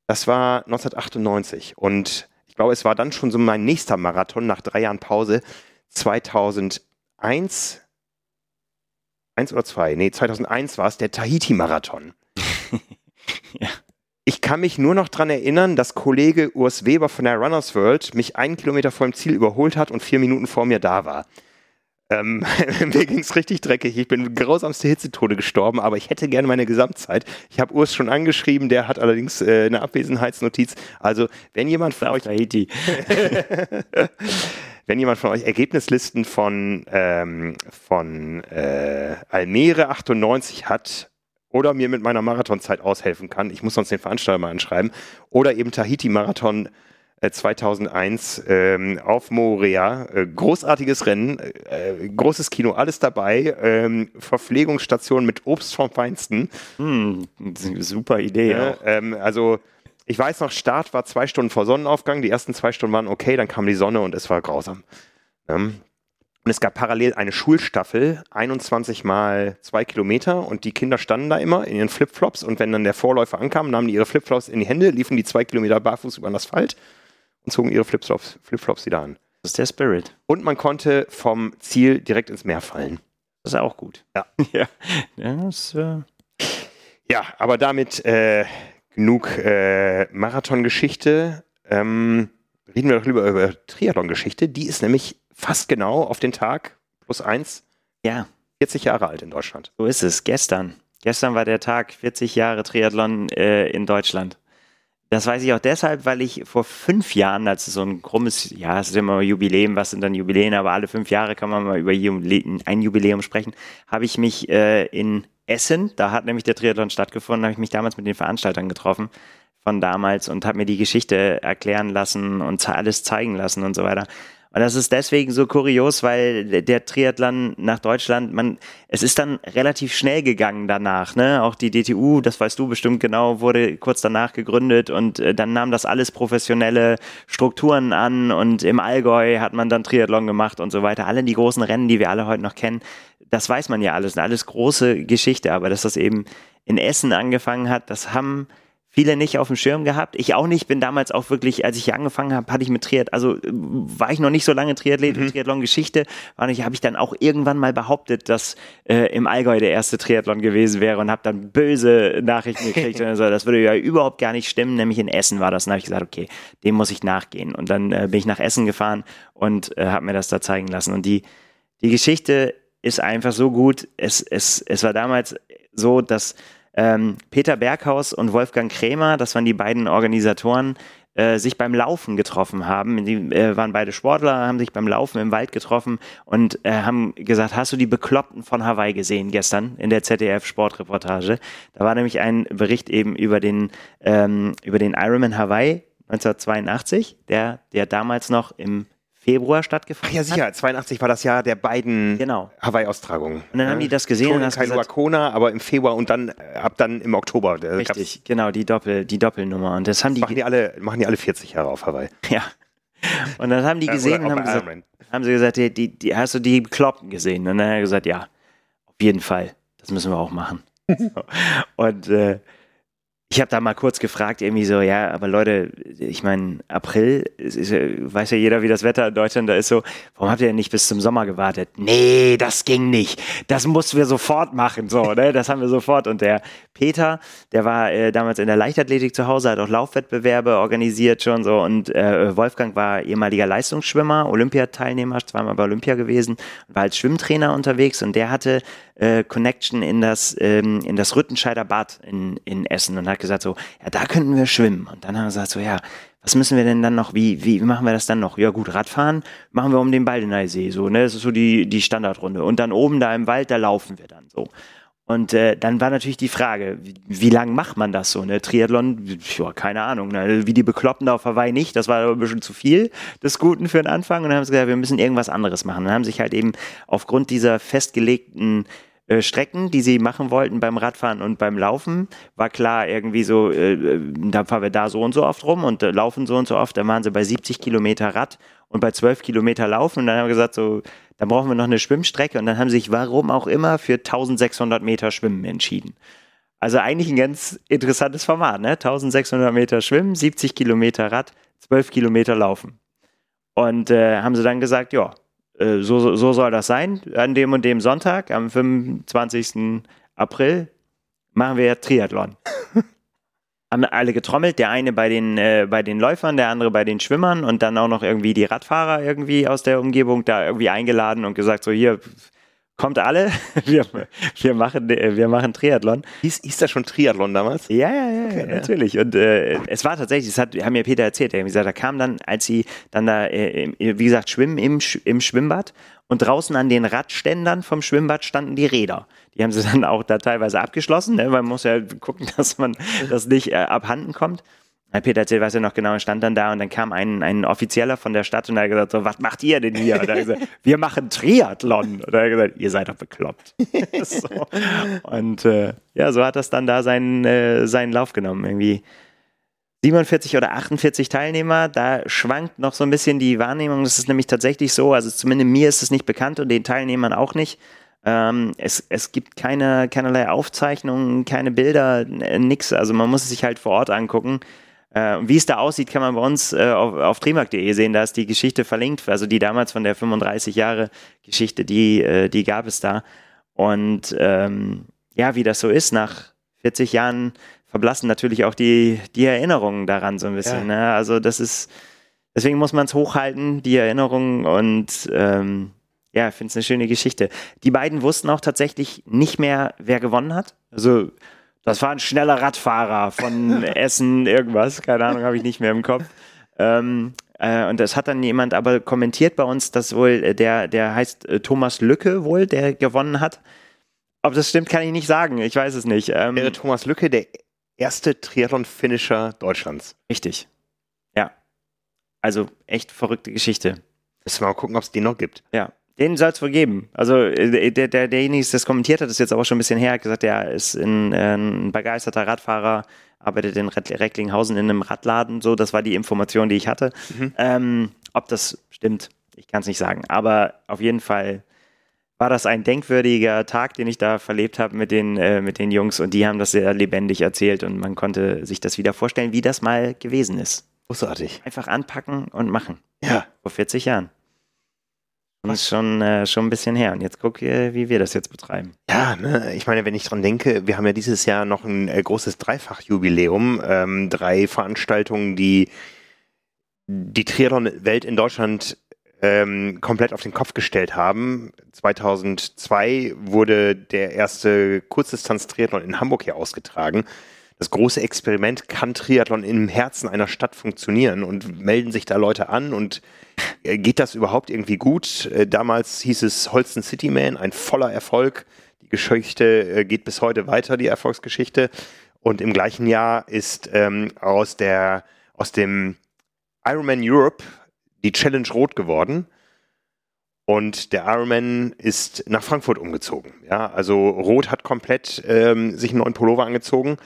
Das war 1998 und ich glaube, es war dann schon so mein nächster Marathon nach drei Jahren Pause 2001 eins oder zwei, nee, 2001 war es, der Tahiti-Marathon. ja. Ich kann mich nur noch daran erinnern, dass Kollege Urs Weber von der Runners World mich einen Kilometer vor dem Ziel überholt hat und vier Minuten vor mir da war. Ähm, mir ging es richtig dreckig. Ich bin grausamste Hitzetode gestorben, aber ich hätte gerne meine Gesamtzeit. Ich habe Urs schon angeschrieben, der hat allerdings äh, eine Abwesenheitsnotiz. Also, wenn jemand von euch. Tahiti. wenn jemand von euch Ergebnislisten von, ähm, von äh, Almere 98 hat oder mir mit meiner Marathonzeit aushelfen kann, ich muss sonst den Veranstalter mal anschreiben, oder eben Tahiti-Marathon 2001 äh, ähm, auf Moorea. Äh, großartiges Rennen, äh, großes Kino, alles dabei. Ähm, Verpflegungsstation mit Obst vom Feinsten. Hm, super Idee. Ähm, also ich weiß noch, Start war zwei Stunden vor Sonnenaufgang. Die ersten zwei Stunden waren okay, dann kam die Sonne und es war grausam. Ähm, und es gab parallel eine Schulstaffel, 21 mal zwei Kilometer und die Kinder standen da immer in ihren Flipflops und wenn dann der Vorläufer ankam, nahmen die ihre Flipflops in die Hände, liefen die zwei Kilometer barfuß über den Asphalt und zogen ihre Flipflops, Flipflops wieder an. Das ist der Spirit. Und man konnte vom Ziel direkt ins Meer fallen. Das ist auch gut. Ja. ja. ja, das, äh ja aber damit äh, genug äh, Marathon-Geschichte. Ähm, reden wir doch lieber über Triathlon-Geschichte. Die ist nämlich fast genau auf den Tag plus eins. Ja. 40 Jahre alt in Deutschland. So ist es. Gestern. Gestern war der Tag 40 Jahre Triathlon äh, in Deutschland. Das weiß ich auch deshalb, weil ich vor fünf Jahren, als so ein krummes, ja, es ist immer Jubiläum, was sind dann Jubiläen, aber alle fünf Jahre kann man mal über ein Jubiläum sprechen, habe ich mich äh, in Essen, da hat nämlich der Triathlon stattgefunden, habe ich mich damals mit den Veranstaltern getroffen von damals und habe mir die Geschichte erklären lassen und alles zeigen lassen und so weiter. Und das ist deswegen so kurios, weil der Triathlon nach Deutschland, man, es ist dann relativ schnell gegangen danach, ne? Auch die DTU, das weißt du bestimmt genau, wurde kurz danach gegründet und äh, dann nahm das alles professionelle Strukturen an und im Allgäu hat man dann Triathlon gemacht und so weiter. Alle die großen Rennen, die wir alle heute noch kennen, das weiß man ja alles, alles große Geschichte, aber dass das eben in Essen angefangen hat, das haben viele nicht auf dem Schirm gehabt. Ich auch nicht, bin damals auch wirklich, als ich hier angefangen habe, hatte ich mit Triath, also war ich noch nicht so lange Triathlet mhm. Triathlon-Geschichte, habe ich dann auch irgendwann mal behauptet, dass äh, im Allgäu der erste Triathlon gewesen wäre und habe dann böse Nachrichten gekriegt und so, das würde ja überhaupt gar nicht stimmen, nämlich in Essen war das. Und habe ich gesagt, okay, dem muss ich nachgehen. Und dann äh, bin ich nach Essen gefahren und äh, habe mir das da zeigen lassen. Und die, die Geschichte ist einfach so gut. Es, es, es war damals so, dass ähm, Peter Berghaus und Wolfgang Krämer, das waren die beiden Organisatoren, äh, sich beim Laufen getroffen haben. Die äh, waren beide Sportler, haben sich beim Laufen im Wald getroffen und äh, haben gesagt, hast du die Bekloppten von Hawaii gesehen gestern in der ZDF-Sportreportage? Da war nämlich ein Bericht eben über den, ähm, über den Ironman Hawaii 1982, der, der damals noch im Februar stattgefunden Ach ja, sicher. 82 war das Jahr der beiden Genau. Hawaii-Austragungen. Und dann haben die das gesehen Schon und in hast Kailua gesagt- Kona, aber im Februar und dann äh, ab dann im Oktober. Da gab's- Richtig, genau, die, Doppel, die Doppelnummer. Und das haben die, Machen die, alle, machen die alle 40 Jahre auf Hawaii. ja. Und dann haben die Äh, gesehen und haben gesagt, haben sie gesagt, die, die, die, hast du die Bekloppten gesehen? Und dann hat er gesagt, ja, auf jeden Fall, das müssen wir auch machen. Und äh, ich habe da mal kurz gefragt, irgendwie so, ja, aber Leute, ich meine, April, ist, weiß ja jeder, wie das Wetter in Deutschland da ist so, warum habt ihr denn nicht bis zum Sommer gewartet? Nee, das ging nicht. Das mussten wir sofort machen, so, ne? Das haben wir sofort. Und der Peter, der war äh, damals in der Leichtathletik zu Hause, hat auch Laufwettbewerbe organisiert schon so und äh, Wolfgang war ehemaliger Leistungsschwimmer, Olympiateilnehmer, zweimal bei Olympia gewesen, war als Schwimmtrainer unterwegs und der hatte äh, Connection in das, ähm, in das Rüttenscheider Bad in, in Essen und hat gesagt so, ja, da könnten wir schwimmen. Und dann haben wir gesagt so, ja, was müssen wir denn dann noch, wie, wie, machen wir das dann noch? Ja gut, Radfahren machen wir um den Baldeneysee, so, ne, das ist so die, die Standardrunde. Und dann oben da im Wald, da laufen wir dann so. Und äh, dann war natürlich die Frage, wie, wie lang macht man das so? Ne? Triathlon, ja, keine Ahnung. Ne? Wie die Bekloppten da auf Hawaii nicht, das war aber ein bisschen zu viel des Guten für den Anfang. Und dann haben sie gesagt, wir müssen irgendwas anderes machen. Dann haben sich halt eben aufgrund dieser festgelegten äh, Strecken, die sie machen wollten beim Radfahren und beim Laufen, war klar irgendwie so, äh, äh, da fahren wir da so und so oft rum und äh, laufen so und so oft. Dann waren sie bei 70 Kilometer Rad und bei 12 Kilometer Laufen. Und dann haben wir gesagt, so, dann brauchen wir noch eine Schwimmstrecke. Und dann haben sie sich, warum auch immer, für 1600 Meter Schwimmen entschieden. Also eigentlich ein ganz interessantes Format, ne? 1600 Meter Schwimmen, 70 Kilometer Rad, 12 Kilometer Laufen. Und äh, haben sie dann gesagt, ja, äh, so, so soll das sein. An dem und dem Sonntag, am 25. April, machen wir Triathlon. haben alle getrommelt, der eine bei den, äh, bei den Läufern, der andere bei den Schwimmern und dann auch noch irgendwie die Radfahrer irgendwie aus der Umgebung da irgendwie eingeladen und gesagt, so hier, kommt alle, wir, wir, machen, äh, wir machen Triathlon. Hieß, hieß das schon Triathlon damals? Ja, ja, ja, ja natürlich. Und äh, es war tatsächlich, das hat, haben mir Peter erzählt, er hat gesagt, da kam dann, als sie dann da, äh, im- wie gesagt, schwimmen im, im Schwimmbad und draußen an den Radständern vom Schwimmbad standen die Räder. Die haben sie dann auch da teilweise abgeschlossen, ne? man muss ja gucken, dass man das nicht äh, abhanden kommt. Herr Peter erzählt, weiß ja noch genau, er stand dann da und dann kam ein, ein Offizieller von der Stadt und er hat gesagt, so, was macht ihr denn hier? Und er hat gesagt, wir machen Triathlon. Und er hat gesagt, ihr seid doch bekloppt. so. Und äh, ja, so hat das dann da seinen, äh, seinen Lauf genommen. Irgendwie 47 oder 48 Teilnehmer, da schwankt noch so ein bisschen die Wahrnehmung. Das ist nämlich tatsächlich so, also zumindest mir ist es nicht bekannt und den Teilnehmern auch nicht. Ähm, es, es gibt keine, keinerlei Aufzeichnungen, keine Bilder, n- nix. Also man muss es sich halt vor Ort angucken. Äh, und wie es da aussieht, kann man bei uns äh, auf, auf trimark.de sehen. Da ist die Geschichte verlinkt. Also die damals von der 35 Jahre Geschichte, die, äh, die gab es da. Und ähm, ja, wie das so ist, nach 40 Jahren verblassen natürlich auch die, die Erinnerungen daran so ein bisschen. Ne? Also das ist, deswegen muss man es hochhalten, die Erinnerungen und ähm, ja, ich finde es eine schöne Geschichte. Die beiden wussten auch tatsächlich nicht mehr, wer gewonnen hat. Also das war ein schneller Radfahrer von Essen, irgendwas, keine Ahnung, habe ich nicht mehr im Kopf. Ähm, äh, und das hat dann jemand aber kommentiert bei uns, dass wohl äh, der, der heißt äh, Thomas Lücke wohl, der gewonnen hat. Ob das stimmt, kann ich nicht sagen. Ich weiß es nicht. Ähm, Wäre Thomas Lücke der erste Triathlon-Finisher Deutschlands. richtig. Ja. Also echt verrückte Geschichte. Müssen wir mal gucken, ob es den noch gibt. Ja, den soll es wohl geben. Also äh, der, der, derjenige, der das kommentiert hat, ist jetzt aber schon ein bisschen her, hat gesagt, er ist ein, äh, ein begeisterter Radfahrer, arbeitet in Recklinghausen in einem Radladen. So, das war die Information, die ich hatte. Ähm, ob das stimmt, ich kann es nicht sagen. Aber auf jeden Fall war das ein denkwürdiger Tag, den ich da verlebt habe mit den, äh, mit den Jungs und die haben das sehr lebendig erzählt und man konnte sich das wieder vorstellen, wie das mal gewesen ist. Großartig. Einfach anpacken und machen. Ja. Vor 40 Jahren. Und ist schon, äh, schon ein bisschen her. Und jetzt guck, äh, wie wir das jetzt betreiben. Ja, ne, ich meine, wenn ich dran denke, wir haben ja dieses Jahr noch ein äh, großes Dreifachjubiläum, ähm, drei Veranstaltungen, die die Triathlon-Welt in Deutschland ähm, komplett auf den Kopf gestellt haben. 2002 wurde der erste Kurzdistanz-Triathlon in Hamburg hier ausgetragen. Das große Experiment, kann Triathlon im Herzen einer Stadt funktionieren und melden sich da Leute an und äh, geht das überhaupt irgendwie gut? Äh, Damals hieß es Holsten City Man, ein voller Erfolg. Die Geschichte äh, geht bis heute weiter, die Erfolgsgeschichte. Und im gleichen Jahr ist ähm, aus, der, aus dem Ironman Europe die Challenge rot geworden. Und der Ironman ist nach Frankfurt umgezogen. Ja, also Rot hat komplett ähm, sich einen neuen Pullover angezogen.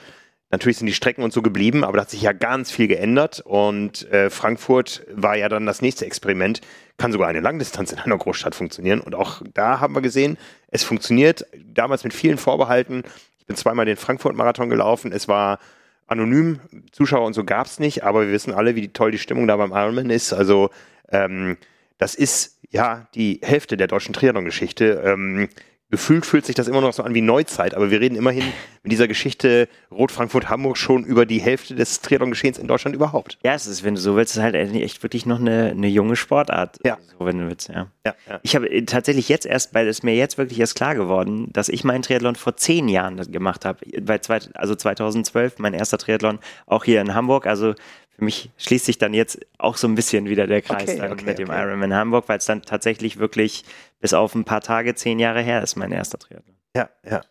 Natürlich sind die Strecken und so geblieben, aber da hat sich ja ganz viel geändert. Und äh, Frankfurt war ja dann das nächste Experiment. Kann sogar eine Langdistanz in einer Großstadt funktionieren. Und auch da haben wir gesehen, es funktioniert. Damals mit vielen Vorbehalten. Ich bin zweimal den Frankfurt-Marathon gelaufen. Es war anonym, Zuschauer und so gab es nicht, aber wir wissen alle, wie toll die Stimmung da beim Ironman ist. Also ähm, das ist ja die Hälfte der deutschen Triathlon-Geschichte. Ähm, gefühlt fühlt sich das immer noch so an wie Neuzeit, aber wir reden immerhin mit dieser Geschichte Rot-Frankfurt-Hamburg schon über die Hälfte des Triathlon-Geschehens in Deutschland überhaupt. Ja, es ist, wenn du so willst, ist halt echt wirklich noch eine, eine junge Sportart. Ja. So, wenn du willst, ja. Ja, ja. Ich habe äh, tatsächlich jetzt erst, weil es mir jetzt wirklich erst klar geworden, dass ich meinen Triathlon vor zehn Jahren gemacht habe. Bei zwei, also 2012, mein erster Triathlon, auch hier in Hamburg. Also für mich schließt sich dann jetzt auch so ein bisschen wieder der Kreis Okay, dann okay, mit dem okay. Ironman Hamburg, weil es dann tatsächlich wirklich bis auf ein paar Tage, zehn Jahre her ist, mein erster Triathlon. Ja, ja.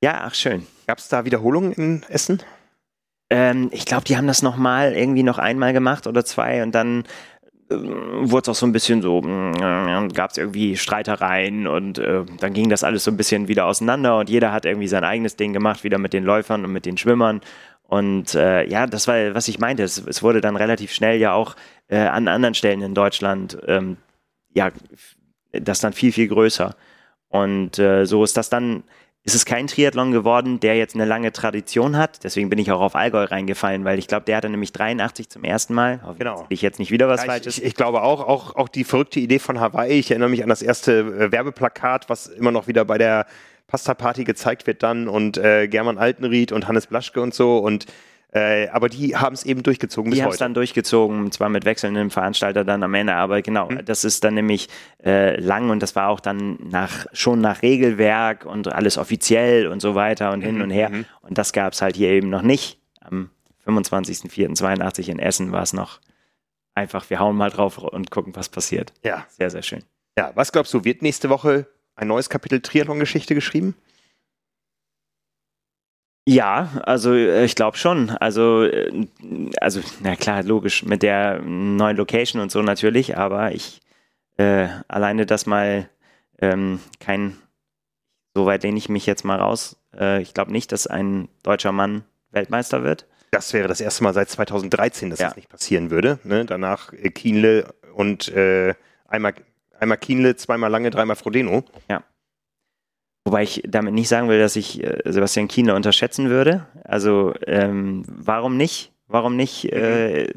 Ja, ach schön. Gab es da Wiederholungen in Essen? Ähm, ich glaube, die haben das nochmal irgendwie noch einmal gemacht oder zwei und dann ähm, wurde es auch so ein bisschen so, äh, gab es irgendwie Streitereien und äh, dann ging das alles so ein bisschen wieder auseinander und jeder hat irgendwie sein eigenes Ding gemacht, wieder mit den Läufern und mit den Schwimmern. Und äh, ja, das war, was ich meinte. Es, es wurde dann relativ schnell ja auch äh, an anderen Stellen in Deutschland, ähm, ja, das dann viel, viel größer. Und äh, so ist das dann, ist es kein Triathlon geworden, der jetzt eine lange Tradition hat. Deswegen bin ich auch auf Allgäu reingefallen, weil ich glaube, der hatte nämlich 83 zum ersten Mal. Genau. Ich jetzt nicht wieder was Ja, Falsches. ich, ich, ich glaube auch, auch, auch die verrückte Idee von Hawaii. Ich erinnere mich an das erste äh, Werbeplakat, was immer noch wieder bei der Pasta-Party gezeigt wird dann und äh, German Altenried und Hannes Blaschke und so. Und äh, aber die haben es eben durchgezogen Die haben es dann durchgezogen, zwar mit wechselndem Veranstalter dann am Ende, aber genau, Mhm. das ist dann nämlich äh, lang und das war auch dann nach schon nach Regelwerk und alles offiziell und so weiter und hin Mhm, und her. mhm. Und das gab es halt hier eben noch nicht. Am 25.04.82 in Essen war es noch einfach, wir hauen mal drauf und gucken, was passiert. ja. Sehr, sehr schön. ja, was glaubst du, wird nächste Woche ein neues Kapitel Triathlon-Geschichte geschrieben? Ja, also äh, ich glaube schon. Also, äh, also, na klar, logisch, mit der neuen Location und so natürlich, aber ich äh, alleine das mal ähm, kein, soweit lehne ich mich jetzt mal raus. Äh, ich glaube nicht, dass ein deutscher Mann Weltmeister wird. Das wäre das erste Mal seit 2013, dass Ja. das nicht passieren würde. Ne? Danach äh, Kienle und äh, einmal, einmal Kienle, zweimal Lange, dreimal Frodeno. Wobei ich damit nicht sagen will, dass ich äh, Sebastian Kienle unterschätzen würde. Also ähm, warum nicht? Warum nicht äh,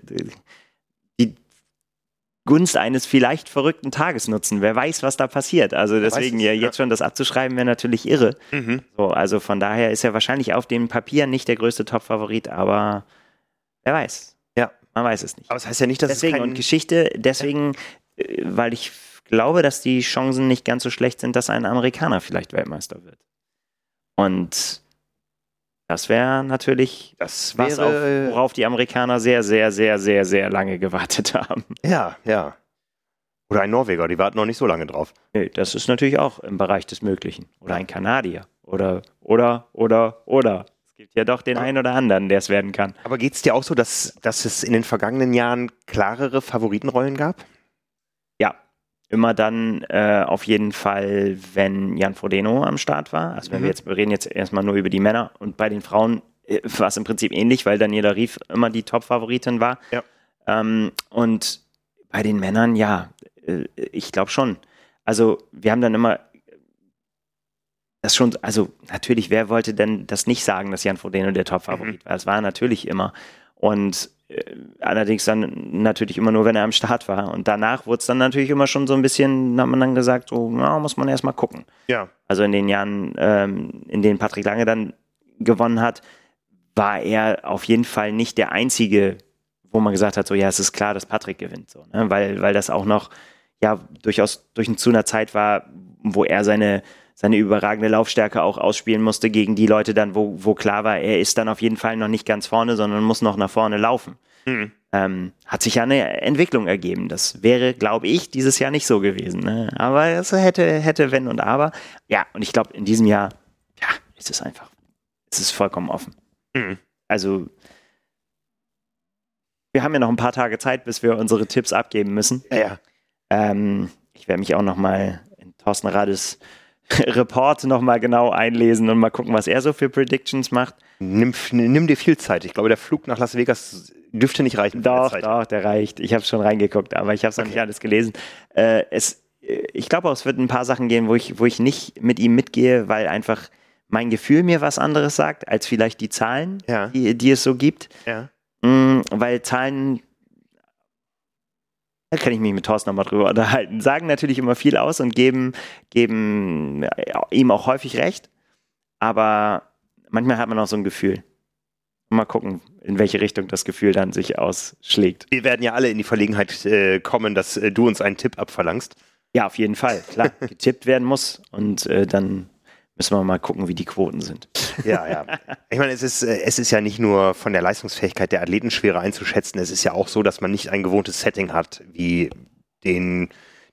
die Gunst eines vielleicht verrückten Tages nutzen? Wer weiß, was da passiert. Also deswegen es, ja ja. jetzt schon das abzuschreiben wäre natürlich irre. Mhm. So, also von daher ist er wahrscheinlich auf dem Papier nicht der größte Top-Favorit, aber wer weiß. Ja. Man weiß es nicht. Aber das heißt ja nicht, dass Deswegen es kein... und Geschichte, deswegen, äh, weil ich glaube, dass die Chancen nicht ganz so schlecht sind, dass ein Amerikaner vielleicht Weltmeister wird. Und das wäre natürlich das was, auf, wäre... worauf die Amerikaner sehr, sehr, sehr, sehr, sehr lange gewartet haben. ja, ja. Oder ein Norweger, die warten noch nicht so lange drauf. Nö, das ist natürlich auch im Bereich des Möglichen. Oder ein Kanadier. Oder, oder, oder, oder. Es gibt ja doch den einen oder anderen, der es werden kann. Aber geht es dir auch so, dass, dass es in den vergangenen Jahren klarere Favoritenrollen gab? Immer dann äh, auf jeden Fall, wenn Jan Frodeno am Start war. Also wenn Mhm. wir jetzt, wir reden jetzt erstmal nur über die Männer und bei den Frauen äh, war es im Prinzip ähnlich, weil Daniela Rief immer die Top-Favoritin war. Ja. Ähm, und bei den Männern, ja, äh, ich glaube schon. Also wir haben dann immer das schon, also natürlich, wer wollte denn das nicht sagen, dass Jan Frodeno der Top-Favorit war? Es war natürlich immer. Und allerdings dann natürlich immer nur, wenn er am Start war. Und danach wurde es dann natürlich immer schon so ein bisschen, hat man dann gesagt, so, ja, muss man erstmal gucken. Ja. Also in den Jahren, ähm, in denen Patrick Lange dann gewonnen hat, war er auf jeden Fall nicht der Einzige, wo man gesagt hat, so ja, es ist klar, dass Patrick gewinnt. So, ne? weil, weil das auch noch ja durchaus durch zu einer Zeit war, wo er seine, seine überragende Laufstärke auch ausspielen musste gegen die Leute dann, wo, wo klar war, er ist dann auf jeden Fall noch nicht ganz vorne, sondern muss noch nach vorne laufen. Mhm. Ähm, hat sich ja eine Entwicklung ergeben. Das wäre, glaube ich, dieses Jahr nicht so gewesen. Ne? Aber es hätte, hätte, wenn und aber. Ja, und ich glaube, in diesem Jahr, ja, ist es einfach. Es ist vollkommen offen. Mhm. Also, wir haben ja noch ein paar Tage Zeit, bis wir unsere Tipps abgeben müssen. Ja, ja. Ähm, ich werde mich auch nochmal in Thorsten Rades Report nochmal genau einlesen und mal gucken, was er so für Predictions macht. Nimm, nimm dir viel Zeit. Ich glaube, der Flug nach Las Vegas dürfte nicht reichen. Doch, doch, der reicht. Ich habe schon reingeguckt, aber ich habe es noch Okay. nicht alles gelesen. Äh, es, äh, ich glaube auch, es wird ein paar Sachen gehen, wo ich, wo ich nicht mit ihm mitgehe, weil einfach mein Gefühl mir was anderes sagt, als vielleicht die Zahlen, Ja. die, die es so gibt. Ja. Mm, weil Zahlen, da kann ich mich mit Thorsten nochmal drüber unterhalten, sagen natürlich immer viel aus und geben, geben ja, ihm auch häufig recht. Aber manchmal hat man auch so ein Gefühl. Mal gucken, in welche Richtung das Gefühl dann sich ausschlägt. Wir werden ja alle in die Verlegenheit äh, kommen, dass äh, du uns einen Tipp abverlangst. Ja, auf jeden Fall. Klar, getippt werden muss. Und äh, dann müssen wir mal gucken, wie die Quoten sind. Ja, ja. Ich meine, es ist, äh, es ist ja nicht nur von der Leistungsfähigkeit der Athleten schwerer einzuschätzen. Es ist ja auch so, dass man nicht ein gewohntes Setting hat, wie den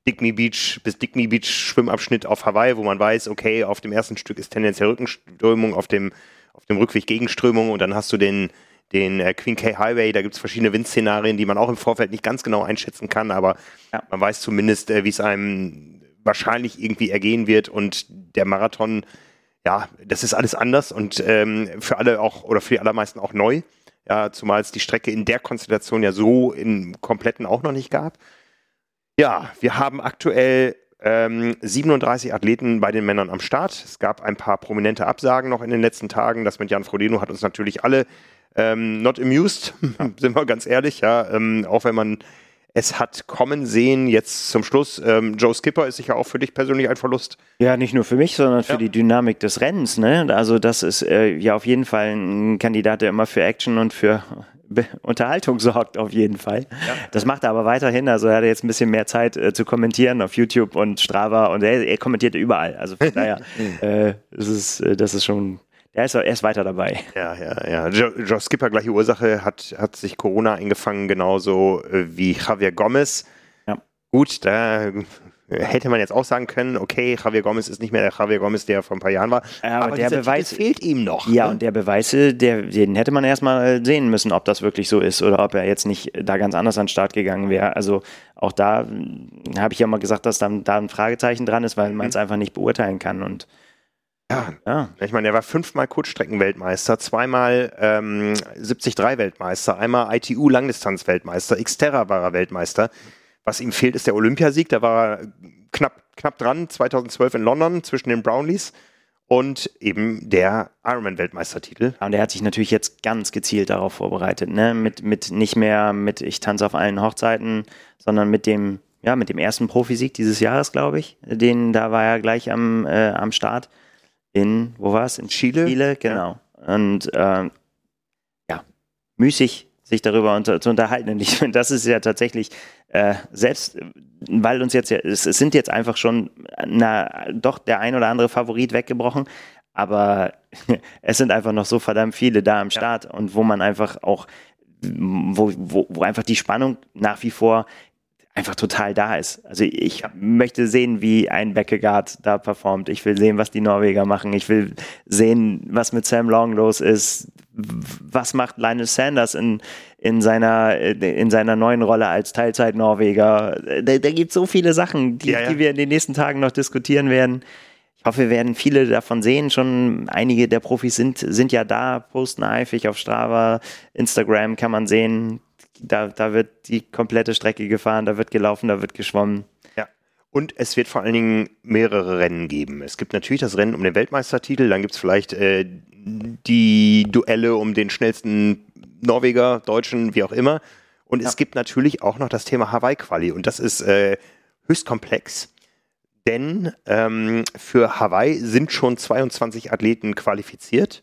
Digny Beach bis Digny Beach Schwimmabschnitt auf Hawaii, wo man weiß, okay, auf dem ersten Stück ist tendenziell Rückenströmung, auf dem, auf dem Rückweg Gegenströmung und dann hast du den, den äh, Queen K Highway, da gibt es verschiedene Windszenarien, die man auch im Vorfeld nicht ganz genau einschätzen kann, aber Ja. man weiß zumindest, äh, wie es einem wahrscheinlich irgendwie ergehen wird und der Marathon ja, das ist alles anders und ähm, für alle auch oder für die allermeisten auch neu. Ja, zumal es die Strecke in der Konstellation ja so im kompletten auch noch nicht gab. Ja, wir haben aktuell ähm, 37 Athleten bei den Männern am Start. Es gab ein paar prominente Absagen noch in den letzten Tagen. Das mit Jan Frodeno hat uns natürlich alle ähm, not amused, sind wir ganz ehrlich, ja. Ähm, auch wenn man es hat kommen sehen, jetzt zum Schluss. Ähm, Joe Skipper ist sicher auch für dich persönlich ein Verlust. Ja, nicht nur für mich, sondern für Ja. die Dynamik des Rennens. Ne? Also das ist äh, ja auf jeden Fall ein Kandidat, der immer für Action und für Be Unterhaltung sorgt, auf jeden Fall. Das macht er aber weiterhin. Also er hat jetzt ein bisschen mehr Zeit äh, zu kommentieren auf YouTube und Strava und er, er kommentiert überall. Also von daher, äh, das, ist, äh, das ist schon, er ist, er ist weiter dabei. Ja, ja, ja. Joe Skipper, gleiche Ursache, hat, hat sich Corona eingefangen, genauso äh, wie Javier Gomez. Ja. Gut, da äh, hätte man jetzt auch sagen können, okay, Javier Gomez ist nicht mehr der Javier Gomez, der vor ein paar Jahren war. Ja, aber der Beweis- Titel fehlt ihm noch. Ja, ne? und der Beweis, äh, der, den hätte man erstmal sehen müssen, ob das wirklich so ist oder ob er jetzt nicht da ganz anders an den Start gegangen wäre. Also auch da äh, habe ich ja mal gesagt, dass dann da ein Fragezeichen dran ist, weil man es einfach nicht beurteilen kann. Und ja, ja, Ich meine, er war fünfmal Kurzstreckenweltmeister, zweimal ähm, 73-Weltmeister, einmal ITU-Langdistanz-Weltmeister, Xterra war er Weltmeister. Was ihm fehlt, ist der Olympiasieg. Da war er knapp, knapp dran, 2012 in London zwischen den Brownlees und eben der Ironman-Weltmeistertitel. und er hat sich natürlich jetzt ganz gezielt darauf vorbereitet, ne? Mit, mit nicht mehr mit ich tanze auf allen Hochzeiten, sondern mit dem, ja, mit dem ersten Profisieg dieses Jahres, glaube ich. Den, da war er gleich am, äh, am Start. In, wo war es? In Chile? Chile, genau. Und ähm, ja, müßig sich darüber unter, zu unterhalten. Und ich finde, das ist ja tatsächlich äh, selbst, äh, weil uns jetzt ja, es, es sind jetzt einfach schon, na, doch der ein oder andere Favorit weggebrochen, aber es sind einfach noch so verdammt viele da am Start und wo man einfach auch, wo, wo, wo einfach die Spannung nach wie vor einfach total da ist. Also ich möchte sehen, wie ein Beckegaard da performt. Ich will sehen, was die Norweger machen. Ich will sehen, was mit Sam Long los ist. Was macht Lionel Sanders in, in, seiner, in seiner neuen Rolle als Teilzeit-Norweger? Da, da gibt es so viele Sachen, die, Ja, ja. die wir in den nächsten Tagen noch diskutieren werden. Ich hoffe, wir werden viele davon sehen. Schon einige der Profis sind, sind ja da, posten eifrig auf Strava, Instagram kann man sehen. Da, da wird die komplette Strecke gefahren, da wird gelaufen, da wird geschwommen. Ja. Und es wird vor allen Dingen mehrere Rennen geben. Es gibt natürlich das Rennen um den Weltmeistertitel, dann gibt es vielleicht äh, die Duelle um den schnellsten Norweger, Deutschen, wie auch immer. Und es gibt natürlich auch noch das Thema Hawaii-Quali. Und das ist äh, höchst komplex, denn ähm, für Hawaii sind schon 22 Athleten qualifiziert.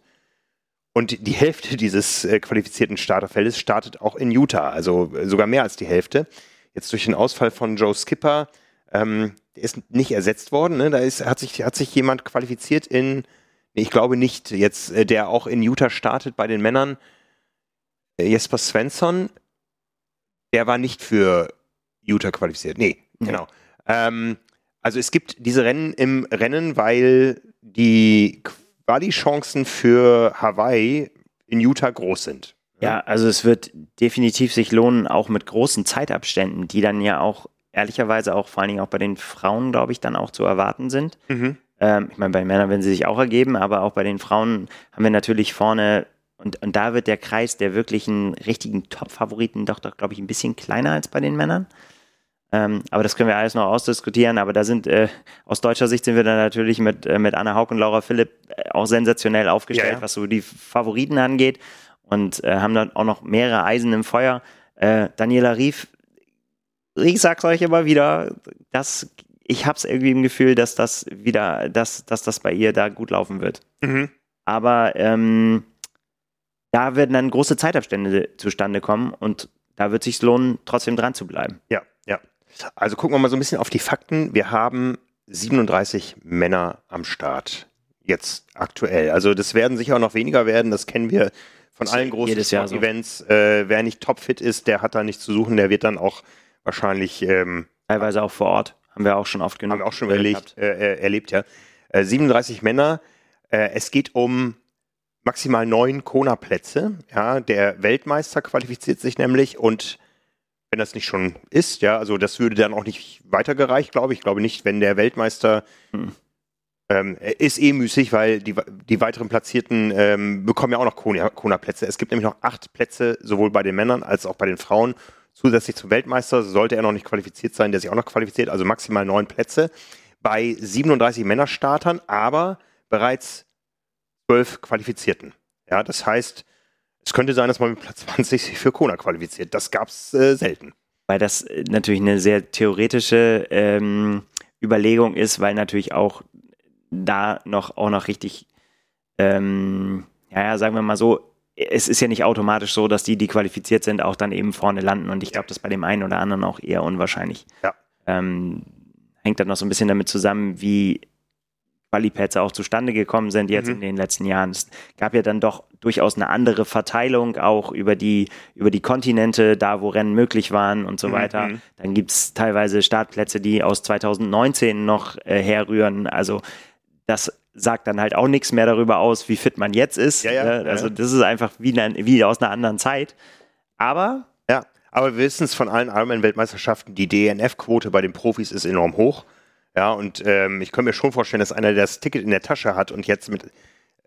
Und die Hälfte dieses äh, qualifizierten Starterfeldes startet auch in Utah, also äh, sogar mehr als die Hälfte. Jetzt durch den Ausfall von Joe Skipper, ähm, der ist nicht ersetzt worden. Ne? Da ist, hat, sich, hat sich jemand qualifiziert in, nee, ich glaube nicht, jetzt, äh, der auch in Utah startet bei den Männern. Äh, Jesper Svensson, der war nicht für Utah qualifiziert. Nee, Nee. genau. Ähm, also es gibt diese Rennen im Rennen, weil die Quali-Chancen für Hawaii in Utah groß sind. Ja, also es wird definitiv sich lohnen, auch mit großen Zeitabständen, die dann ja auch ehrlicherweise auch vor allen Dingen auch bei den Frauen, glaube ich, dann auch zu erwarten sind. Mhm. Ähm, ich meine, bei den Männern werden sie sich auch ergeben, aber auch bei den Frauen haben wir natürlich vorne und, und da wird der Kreis der wirklichen richtigen Top-Favoriten doch, doch glaube ich, ein bisschen kleiner als bei den Männern. Ähm, aber das können wir alles noch ausdiskutieren. Aber da sind äh, aus deutscher Sicht sind wir dann natürlich mit, äh, mit Anna Haug und Laura Philipp äh, auch sensationell aufgestellt, Ja, ja. was so die Favoriten angeht. Und äh, haben dann auch noch mehrere Eisen im Feuer. Äh, Daniela Rief, ich sag's euch immer wieder, dass ich hab's irgendwie im Gefühl, dass das wieder, dass, dass das bei ihr da gut laufen wird. Mhm. Aber ähm, da werden dann große Zeitabstände zustande kommen und da wird sich lohnen, trotzdem dran zu bleiben. Ja. Also gucken wir mal so ein bisschen auf die Fakten. Wir haben 37 Männer am Start. Jetzt aktuell. Also das werden sicher auch noch weniger werden. Das kennen wir von allen großen Jahr so. Events. Äh, wer nicht topfit ist, der hat da nichts zu suchen. Der wird dann auch wahrscheinlich, ähm, Teilweise auch vor Ort. Haben wir auch schon oft genug. haben wir auch schon erlebt, äh, äh, erlebt ja. Äh, 37 Männer. Äh, es geht um maximal neun Kona-Plätze. Ja, der Weltmeister qualifiziert sich nämlich und wenn das nicht schon ist, ja, also das würde dann auch nicht weitergereicht, glaube ich. Ich glaube nicht, wenn der Weltmeister Hm. ähm, ist eh müßig, weil die, die weiteren Platzierten ähm, bekommen ja auch noch Kona- Kona-Plätze. Es gibt nämlich noch acht Plätze, sowohl bei den Männern als auch bei den Frauen. Zusätzlich zum Weltmeister sollte er noch nicht qualifiziert sein, der sich auch noch qualifiziert, also maximal neun Plätze bei 37 Männerstartern, aber bereits zwölf Qualifizierten. Ja, das heißt, es könnte sein, dass man mit Platz 20 sich für Kona qualifiziert. Das gab es äh, selten. Weil das äh, natürlich eine sehr theoretische ähm, Überlegung ist, weil natürlich auch da noch auch noch richtig, ähm, ja, ja, sagen wir mal so, es ist ja nicht automatisch so, dass die, die qualifiziert sind, auch dann eben vorne landen. Und ich glaube, das ist bei dem einen oder anderen auch eher unwahrscheinlich. Ja. Ähm, hängt dann noch so ein bisschen damit zusammen, wie Qualipätze auch zustande gekommen sind jetzt Mhm. in den letzten Jahren. Es gab ja dann doch durchaus eine andere Verteilung auch über die, über die Kontinente, da wo Rennen möglich waren und so Mhm. weiter. Dann gibt es teilweise Startplätze, die aus 2019 noch äh, herrühren. Also das sagt dann halt auch nichts mehr darüber aus, wie fit man jetzt ist. Ja, ja, ne? also das ist einfach wie, wie aus einer anderen Zeit. Aber aber wir wissen es von allen Ironman-Weltmeisterschaften, die DNF-Quote bei den Profis ist enorm hoch. Ja, und ähm, ich kann mir schon vorstellen, dass einer, der das Ticket in der Tasche hat und jetzt mit,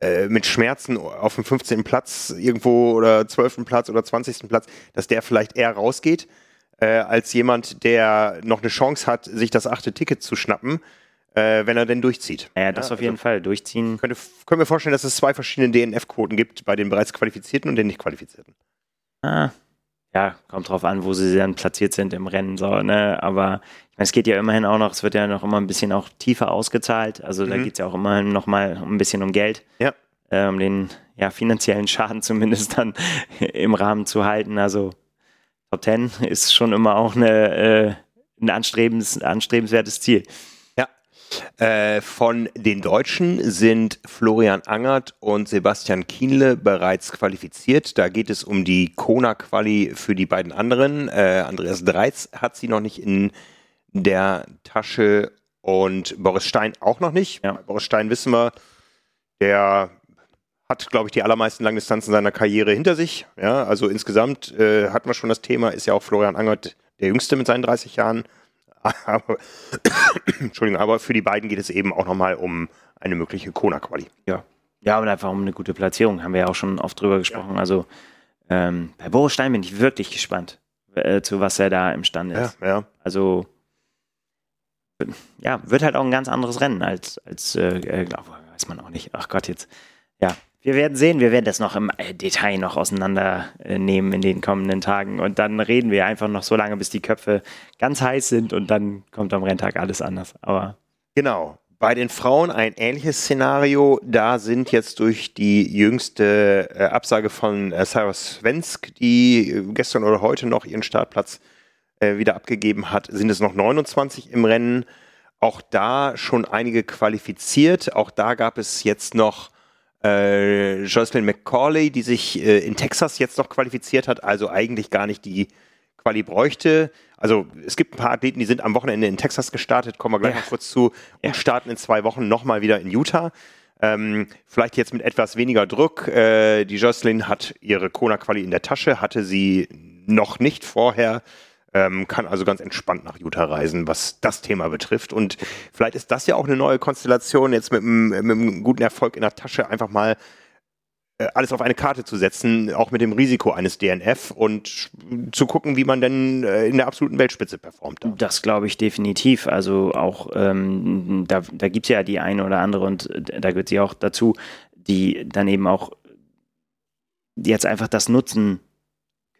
äh, mit Schmerzen auf dem 15. Platz irgendwo oder 12. Platz oder 20. Platz, dass der vielleicht eher rausgeht, äh, als jemand, der noch eine Chance hat, sich das achte Ticket zu schnappen, äh, wenn er denn durchzieht. naja, das auf jeden Fall durchziehen. Könnte, können wir vorstellen, dass es zwei verschiedene DNF-Quoten gibt bei den bereits Qualifizierten und den nicht Qualifizierten. Ah, ja, kommt drauf an, wo sie dann platziert sind im Rennen, so, ne? Aber ich meine, es geht ja immerhin auch noch, es wird ja noch immer ein bisschen auch tiefer ausgezahlt. Also da Mhm. geht es ja auch immerhin noch mal um ein bisschen um Geld. Ja. Äh, um den ja, finanziellen Schaden zumindest dann im Rahmen zu halten. Also Top 10 ist schon immer auch eine, äh, ein anstrebens, anstrebenswertes Ziel. Äh, von den Deutschen sind Florian Angert und Sebastian Kienle bereits qualifiziert. Da geht es um die Kona-Quali für die beiden anderen. Äh, Andreas Dreiz hat sie noch nicht in der Tasche und Boris Stein auch noch nicht. Ja. Boris Stein wissen wir, der hat, glaube ich, die allermeisten Langdistanzen seiner Karriere hinter sich. Ja, also insgesamt äh, hatten wir schon das Thema, ist ja auch Florian Angert der Jüngste mit seinen 30 Jahren. Aber, Entschuldigung, aber für die beiden geht es eben auch nochmal um eine mögliche Kona-Quali. Ja. Ja, und einfach um eine gute Platzierung, haben wir ja auch schon oft drüber gesprochen. Also ähm, bei Boris Stein bin ich wirklich gespannt, äh, zu was er da imstande Ja, ist. ja. Also ja, wird halt auch ein ganz anderes Rennen als, als äh, äh, weiß man auch nicht. Ach Gott, jetzt. Ja, wir werden sehen, wir werden das noch im äh, Detail noch auseinandernehmen in den kommenden Tagen und dann reden wir einfach noch so lange, bis die Köpfe ganz heiß sind und dann kommt am Renntag alles anders. Aber Genau. Bei den Frauen ein ähnliches Szenario. Da sind jetzt durch die jüngste äh, Absage von äh, Sarah Svensk, die äh, gestern oder heute noch ihren Startplatz äh, wieder abgegeben hat, sind es noch 29 im Rennen. Auch da schon einige qualifiziert. Auch da gab es jetzt noch äh, Jocelyn McCauley, die sich äh, in Texas jetzt noch qualifiziert hat, also eigentlich gar nicht die Quali bräuchte. Also es gibt ein paar Athleten, die sind am Wochenende in Texas gestartet, kommen wir gleich Ja. noch kurz zu, und starten in zwei Wochen nochmal wieder in Utah. Ähm, vielleicht jetzt mit etwas weniger Druck. Äh, die Jocelyn hat ihre Kona-Quali in der Tasche, hatte sie noch nicht vorher. Ähm, kann also ganz entspannt nach Utah reisen, was das Thema betrifft. Und vielleicht ist das ja auch eine neue Konstellation, jetzt mit einem, guten Erfolg in der Tasche einfach mal äh, alles auf eine Karte zu setzen, auch mit dem Risiko eines DNF und zu gucken, wie man denn äh, in der absoluten Weltspitze performt. Da. Das glaube ich definitiv. Also auch ähm, da, da gibt es ja die eine oder andere und da gehört sie auch dazu, die dann eben auch jetzt einfach das nutzen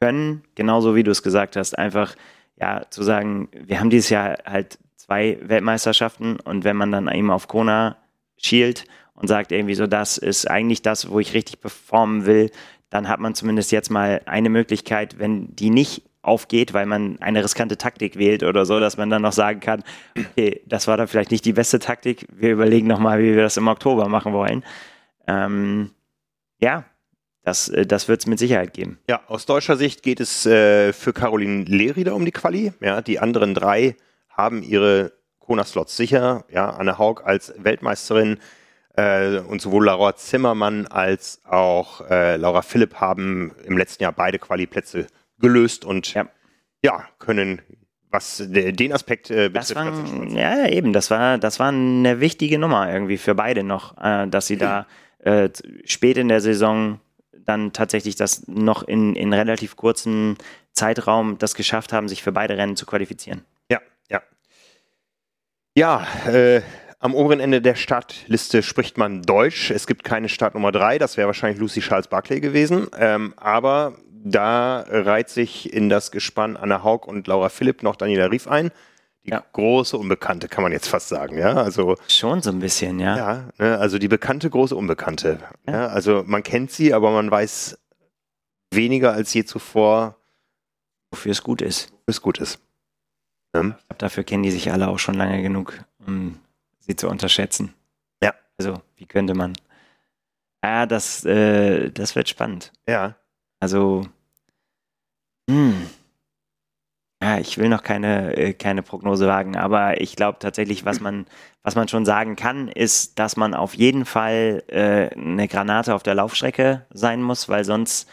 können, genauso wie du es gesagt hast, einfach ja zu sagen, wir haben dieses Jahr halt zwei Weltmeisterschaften und wenn man dann eben auf Kona schielt und sagt irgendwie so, das ist eigentlich das, wo ich richtig performen will, dann hat man zumindest jetzt mal eine Möglichkeit, wenn die nicht aufgeht, weil man eine riskante Taktik wählt oder so, dass man dann noch sagen kann, okay, das war dann vielleicht nicht die beste Taktik, wir überlegen nochmal, wie wir das im Oktober machen wollen. Ähm, ja, das, äh, das wird es mit Sicherheit geben. Ja, aus deutscher Sicht geht es äh, für Caroline Lerida um die Quali. Ja, die anderen drei haben ihre Kona-Slots sicher. Ja, Anne Haug als Weltmeisterin äh, und sowohl Laura Zimmermann als auch äh, Laura Philipp haben im letzten Jahr beide Quali-Plätze gelöst und ja, ja können was den Aspekt äh, betrifft. Das war, ja, eben, das war, das war eine wichtige Nummer irgendwie für beide noch, äh, dass sie da äh, spät in der Saison dann tatsächlich das noch in, in relativ kurzem Zeitraum das geschafft haben, sich für beide Rennen zu qualifizieren. Ja, ja. Ja, äh, am oberen Ende der Startliste spricht man Deutsch. Es gibt keine Startnummer 3, das wäre wahrscheinlich Lucy Charles Barclay gewesen. Ähm, aber da reiht sich in das Gespann Anna Haug und Laura Philipp noch Daniela Rief ein die ja. große Unbekannte, kann man jetzt fast sagen, ja. Also schon so ein bisschen, ja. Ja, ne, also die bekannte große Unbekannte. Ja. ja. Also man kennt sie, aber man weiß weniger als je zuvor, wofür es gut ist. Wofür es gut ist. Ja. Ich glaube, dafür kennen die sich alle auch schon lange genug, um sie zu unterschätzen. Ja. Also wie könnte man? Ja, das, äh, das wird spannend. Ja. Also, hm. Ja, ich will noch keine, äh, keine Prognose wagen, aber ich glaube tatsächlich, was man, was man schon sagen kann, ist, dass man auf jeden Fall äh, eine Granate auf der Laufstrecke sein muss, weil sonst,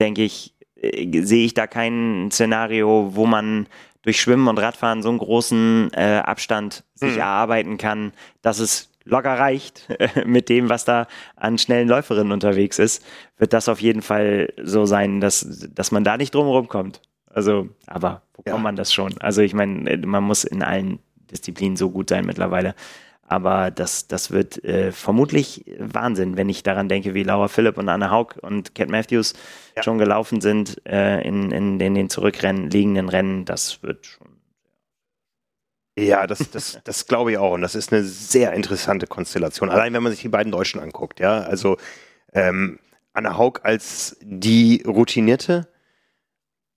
denke ich, äh, sehe ich da kein Szenario, wo man durch Schwimmen und Radfahren so einen großen äh, Abstand sich hm. erarbeiten kann, dass es locker reicht mit dem, was da an schnellen Läuferinnen unterwegs ist, wird das auf jeden Fall so sein, dass, dass man da nicht drumherum kommt. Also, aber wo ja. kommt man das schon? Also, ich meine, man muss in allen Disziplinen so gut sein mittlerweile. Aber das, das wird äh, vermutlich Wahnsinn, wenn ich daran denke, wie Laura Philipp und Anna Haug und Cat Matthews ja. schon gelaufen sind äh, in, in, in, den zurückrennen, liegenden Rennen. Das wird schon. Ja, das, das, das glaube ich auch. Und das ist eine sehr interessante Konstellation. Allein wenn man sich die beiden Deutschen anguckt, ja. Also ähm, Anna Haug als die routinierte,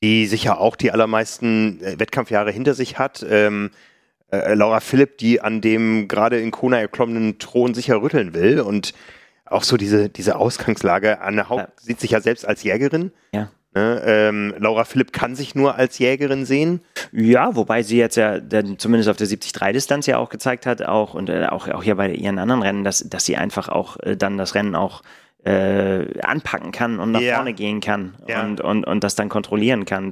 die sicher auch die allermeisten äh, Wettkampfjahre hinter sich hat. Ähm, äh, Laura Philipp, die an dem gerade in Kona erklommenen Thron sicher rütteln will und auch so diese, diese Ausgangslage. Anne Haupt ja. sieht sich ja selbst als Jägerin. Ja. Ne, ähm, Laura Philipp kann sich nur als Jägerin sehen. Ja, wobei sie jetzt ja dann zumindest auf der 73-Distanz ja auch gezeigt hat, auch und äh, auch, auch hier bei ihren anderen Rennen, dass, dass sie einfach auch äh, dann das Rennen auch äh, anpacken kann und nach ja. vorne gehen kann ja. und, und, und das dann kontrollieren kann.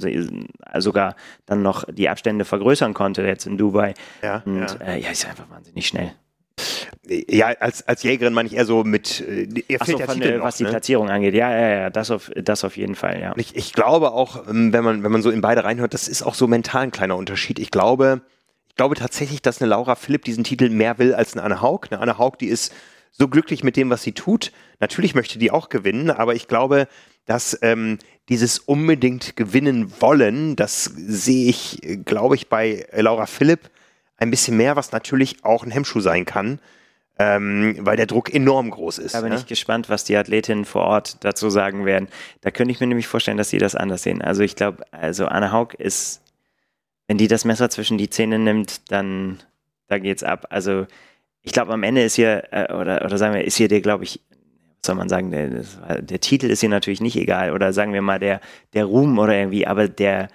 Sogar dann noch die Abstände vergrößern konnte jetzt in Dubai. Ja, und ja, äh, ja ist einfach wahnsinnig schnell. Ja, als, als Jägerin meine ich eher so mit, äh, ihr fehlt so, von, Titel noch, was die ne? Platzierung angeht. Ja, ja, ja, das auf, das auf jeden Fall, ja. Ich, ich glaube auch, ähm, wenn man, wenn man so in beide reinhört, das ist auch so mental ein kleiner Unterschied. Ich glaube, ich glaube tatsächlich, dass eine Laura Philipp diesen Titel mehr will als eine Anne Haug. Eine Anne Haug, die ist so glücklich mit dem, was sie tut. Natürlich möchte die auch gewinnen, aber ich glaube, dass ähm, dieses unbedingt gewinnen wollen, das sehe ich, glaube ich, bei Laura Philipp ein bisschen mehr, was natürlich auch ein Hemmschuh sein kann. Ähm, weil der Druck enorm groß ist. Da bin ne? ich gespannt, was die Athletinnen vor Ort dazu sagen werden. Da könnte ich mir nämlich vorstellen, dass sie das anders sehen. Also ich glaube, also Anna Haug ist, wenn die das Messer zwischen die Zähne nimmt, dann da geht's ab. Also ich glaube, am Ende ist hier, äh, oder, oder sagen wir, ist hier der, glaube ich, soll man sagen, der, der Titel ist hier natürlich nicht egal, oder sagen wir mal der, der Ruhm oder irgendwie, aber der,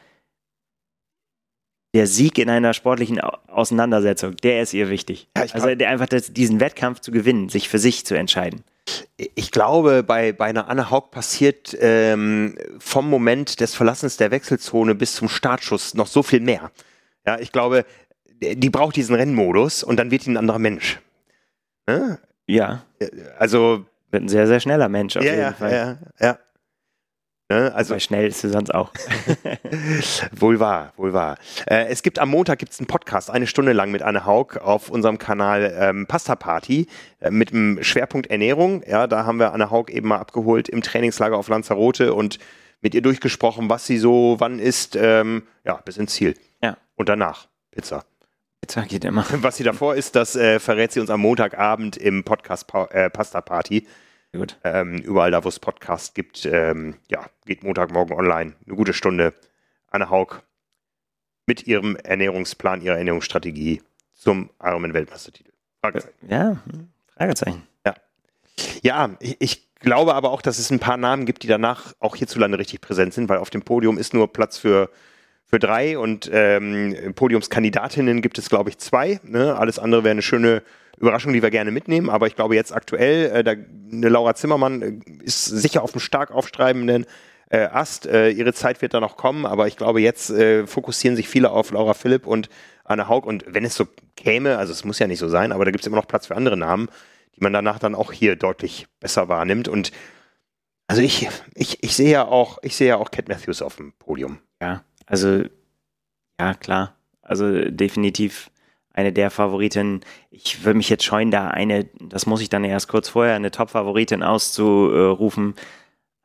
der Sieg in einer sportlichen Auseinandersetzung, der ist ihr wichtig. Ja, also der, einfach das, diesen Wettkampf zu gewinnen, sich für sich zu entscheiden. Ich glaube, bei, bei einer Anna Haug passiert ähm, vom Moment des Verlassens der Wechselzone bis zum Startschuss noch so viel mehr. Ja, ich glaube, die braucht diesen Rennmodus und dann wird die ein anderer Mensch. Ne? Ja. Also. Wird ein sehr, sehr schneller Mensch auf ja, jeden ja, Fall. Ja, ja. Ne? Also Weil schnell ist sie sonst auch. wohl wahr, wohl wahr. Äh, es gibt am Montag gibt's einen Podcast, eine Stunde lang mit Anne Haug auf unserem Kanal ähm, Pasta Party äh, mit dem Schwerpunkt Ernährung. Ja, da haben wir Anne Haug eben mal abgeholt im Trainingslager auf Lanzarote und mit ihr durchgesprochen, was sie so wann isst. Ähm, ja, bis ins Ziel. Ja. Und danach Pizza. Pizza geht immer. Was sie davor ist, das äh, verrät sie uns am Montagabend im Podcast pa äh, Pasta Party. Gut. Ähm, überall da, wo es Podcasts gibt, ähm, ja, geht Montagmorgen online. Eine gute Stunde. Anne Haug mit ihrem Ernährungsplan, ihrer Ernährungsstrategie zum Ironman-Weltmeistertitel. Fragezeichen. Ja, Fragezeichen. Ja. Ja, ich, ich glaube aber auch, dass es ein paar Namen gibt, die danach auch hierzulande richtig präsent sind, weil auf dem Podium ist nur Platz für, für drei und ähm, Podiumskandidatinnen gibt es, glaube ich, zwei. Ne? Alles andere wäre eine schöne Überraschung, die wir gerne mitnehmen. Aber ich glaube jetzt aktuell, äh, da, eine Laura Zimmermann äh, ist sicher auf einem stark aufstreibenden äh, Ast. Äh, ihre Zeit wird da noch kommen, aber ich glaube, jetzt äh, fokussieren sich viele auf Laura Philipp und Anne Haug. Und wenn es so käme, also es muss ja nicht so sein, aber da gibt es immer noch Platz für andere Namen, die man danach dann auch hier deutlich besser wahrnimmt. Und also ich, ich, ich sehe ja auch, ich sehe ja auch Cat Matthews auf dem Podium. Ja, also ja, klar. Also definitiv eine der Favoritinnen. Ich würde mich jetzt scheuen, da eine, das muss ich dann erst kurz vorher, eine Top-Favoritin auszurufen.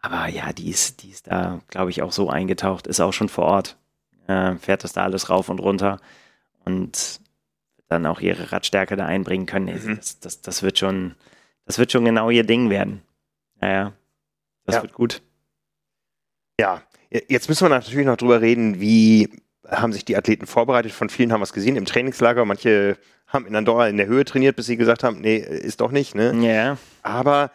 Aber ja, die ist, die ist da, glaube ich, auch so eingetaucht, ist auch schon vor Ort, äh, fährt das da alles rauf und runter und dann auch ihre Radstärke da einbringen können. Mhm. Das, das, das, wird schon, das wird schon genau ihr Ding werden. Naja, das ja. wird gut. Ja, jetzt müssen wir natürlich noch drüber reden, wie haben sich die Athleten vorbereitet. Von vielen haben wir es gesehen im Trainingslager. Manche haben in Andorra in der Höhe trainiert, bis sie gesagt haben, nee, ist doch nicht. Ne? Ja. Aber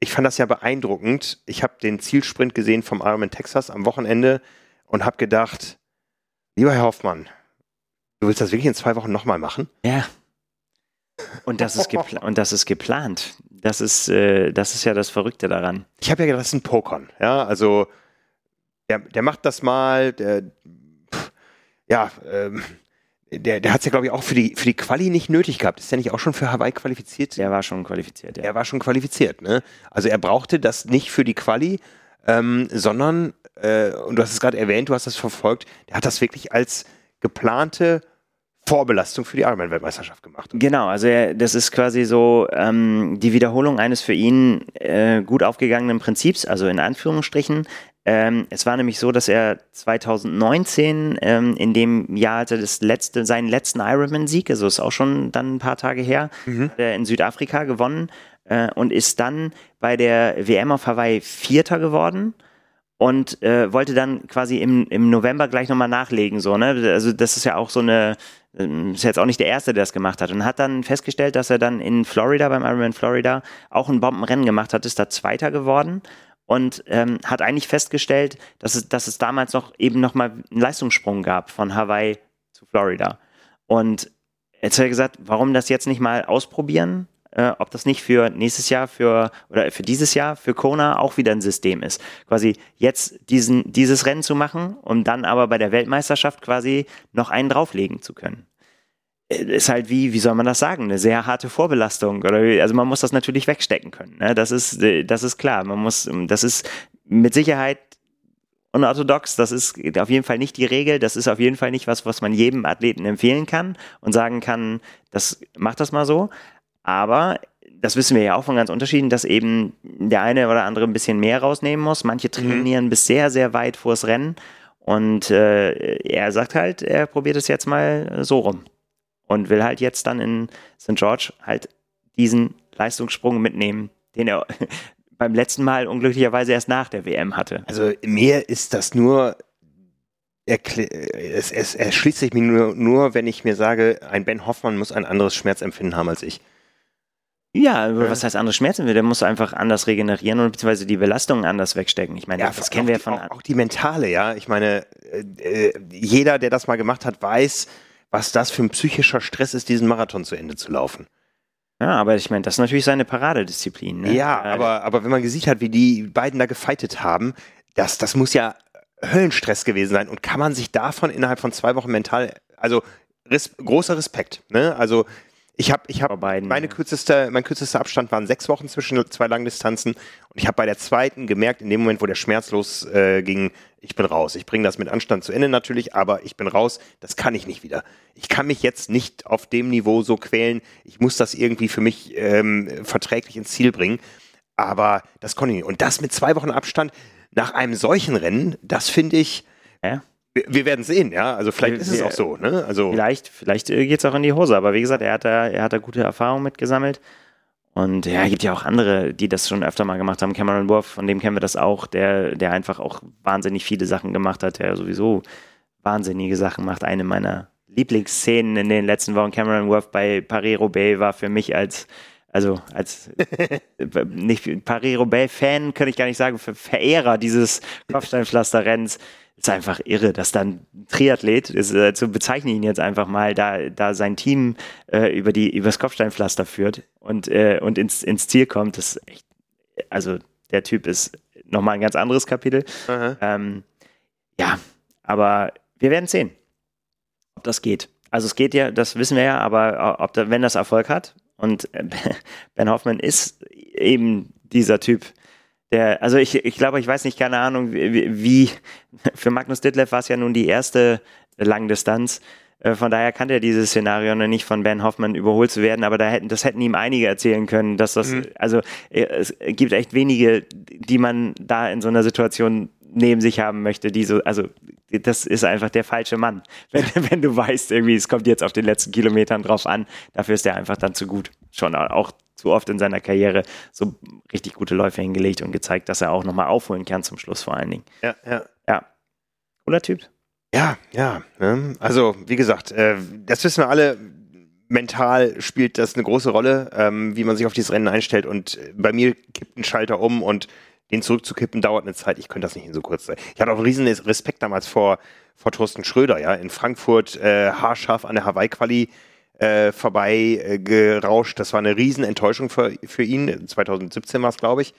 ich fand das ja beeindruckend. Ich habe den Zielsprint gesehen vom Ironman Texas am Wochenende und habe gedacht, lieber Herr Hoffmann, du willst das wirklich in zwei Wochen nochmal machen? Ja. Und das ist, und das ist geplant. Das ist, äh, das ist ja das Verrückte daran. Ich habe ja gedacht, das ist ein Pokern. Ja, also der, der macht das mal, der ja, ähm, der, der hat es ja, glaube ich, auch für die, für die Quali nicht nötig gehabt. Ist der nicht auch schon für Hawaii qualifiziert? Der war schon qualifiziert, ja. Er war schon qualifiziert, ne? Also er brauchte das nicht für die Quali, ähm, sondern, äh, und du hast es gerade erwähnt, du hast das verfolgt, der hat das wirklich als geplante Vorbelastung für die Ironman-Weltmeisterschaft gemacht. Genau, also er, das ist quasi so ähm, die Wiederholung eines für ihn äh, gut aufgegangenen Prinzips, also in Anführungsstrichen. Ähm, es war nämlich so, dass er 2019 ähm, in dem Jahr hatte das letzte, seinen letzten Ironman-Sieg, also ist auch schon dann ein paar Tage her, mhm. in Südafrika gewonnen äh, und ist dann bei der WM auf Hawaii Vierter geworden und äh, wollte dann quasi im, im November gleich nochmal nachlegen, so, ne? Also das ist ja auch so eine, ähm, ist jetzt auch nicht der Erste, der das gemacht hat und hat dann festgestellt, dass er dann in Florida, beim Ironman Florida, auch ein Bombenrennen gemacht hat, ist da Zweiter geworden und ähm, hat eigentlich festgestellt, dass es, dass es damals noch eben nochmal einen Leistungssprung gab von Hawaii zu Florida. Und jetzt hat er gesagt, warum das jetzt nicht mal ausprobieren? Äh, ob das nicht für nächstes Jahr für oder für dieses Jahr für Kona auch wieder ein System ist. Quasi jetzt diesen, dieses Rennen zu machen, um dann aber bei der Weltmeisterschaft quasi noch einen drauflegen zu können ist halt wie, wie soll man das sagen, eine sehr harte Vorbelastung. Oder also man muss das natürlich wegstecken können. Ne? Das ist, das ist klar. Man muss, das ist mit Sicherheit unorthodox. Das ist auf jeden Fall nicht die Regel. Das ist auf jeden Fall nicht was, was man jedem Athleten empfehlen kann und sagen kann, das macht das mal so. Aber das wissen wir ja auch von ganz Unterschieden, dass eben der eine oder andere ein bisschen mehr rausnehmen muss. Manche mhm. trainieren mhm. bis sehr, sehr weit vors Rennen. Und äh, er sagt halt, er probiert es jetzt mal so rum und will halt jetzt dann in St. George halt diesen Leistungssprung mitnehmen, den er beim letzten Mal unglücklicherweise erst nach der WM hatte. Also mir ist das nur es, es erschließt sich mir nur, nur, wenn ich mir sage, ein Ben Hoffmann muss ein anderes Schmerzempfinden haben als ich. Ja, ja, was heißt andere Schmerzen? Der muss einfach anders regenerieren und beziehungsweise die Belastungen anders wegstecken. Ich meine, ja, das kennen wir ja von. Auch, auch, die mentale, ja. Ich meine, äh, äh, jeder, der das mal gemacht hat, weiß, was das für ein psychischer Stress ist, diesen Marathon zu Ende zu laufen. Ja, aber ich meine, das ist natürlich seine Paradedisziplin. Ne? Ja, aber, aber wenn man gesehen hat, wie die beiden da gefeitet haben, das, das muss ja Höllenstress gewesen sein. Und kann man sich davon innerhalb von zwei Wochen mental, also res, großer Respekt. Ne? Also ich habe, ich habe, meine kürzeste, mein kürzester Abstand waren sechs Wochen zwischen zwei Langdistanzen und ich habe bei der zweiten gemerkt, in dem Moment, wo der Schmerz losging, äh, ging, ich bin raus. Ich bringe das mit Anstand zu Ende natürlich, aber ich bin raus. Das kann ich nicht wieder. Ich kann mich jetzt nicht auf dem Niveau so quälen. Ich muss das irgendwie für mich ähm, verträglich ins Ziel bringen. Aber das konnte ich nicht. Und das mit zwei Wochen Abstand nach einem solchen Rennen, das finde ich. Ja wir, werden sehen, ja. Also vielleicht ist es auch so, ne? Also vielleicht, vielleicht äh, geht es auch in die Hose, aber wie gesagt, er hat da, er hat da gute Erfahrungen mitgesammelt. Und ja, es gibt ja auch andere, die das schon öfter mal gemacht haben. Cameron Wolf, von dem kennen wir das auch, der, der einfach auch wahnsinnig viele Sachen gemacht hat, der sowieso wahnsinnige Sachen macht. Eine meiner Lieblingsszenen in den letzten Wochen, Cameron Wolf bei Paris-Roubaix, war für mich als also als nicht Paris-Roubaix-Fan könnte ich gar nicht sagen, für Verehrer dieses Kopfsteinpflaster-Rennens ist einfach irre, dass dann ein Triathlet, ist, äh, so bezeichne ich ihn jetzt einfach mal, da, da sein Team äh, über die übers Kopfsteinpflaster führt und, äh, und ins, ins Ziel kommt. Das ist echt, also der Typ ist nochmal ein ganz anderes Kapitel. Ähm, ja, aber wir werden sehen, ob das geht. Also es geht ja, das wissen wir ja, aber ob da, wenn das Erfolg hat und Ben Hoffman ist eben dieser Typ, der, also ich, ich glaube, ich weiß nicht, keine Ahnung, wie, wie für Magnus Ditlev war es ja nun die erste Langdistanz. Äh, von daher kannte er dieses Szenario noch nicht von Ben Hoffmann überholt zu werden, aber da hätten, das hätten ihm einige erzählen können, dass das, mhm. also äh, es gibt echt wenige, die man da in so einer Situation neben sich haben möchte, die so, also das ist einfach der falsche Mann. Wenn, wenn du weißt, irgendwie, es kommt jetzt auf den letzten Kilometern drauf an, dafür ist er einfach dann zu gut. Schon auch zu oft in seiner Karriere so richtig gute Läufe hingelegt und gezeigt, dass er auch nochmal aufholen kann zum Schluss vor allen Dingen. Ja, ja. Ja. Cooler Typ. Ja, ja. Ne? Also, wie gesagt, äh, das wissen wir alle. Mental spielt das eine große Rolle, ähm, wie man sich auf dieses Rennen einstellt. Und bei mir kippt ein Schalter um und den zurückzukippen dauert eine Zeit. Ich könnte das nicht in so kurz Zeit. Ich hatte auch riesen Respekt damals vor, vor Thorsten Schröder, ja, in Frankfurt, äh, haarscharf an der Hawaii-Quali äh, vorbei äh. Das war eine riesen Enttäuschung für, für ihn. 2017 war es, glaube ich.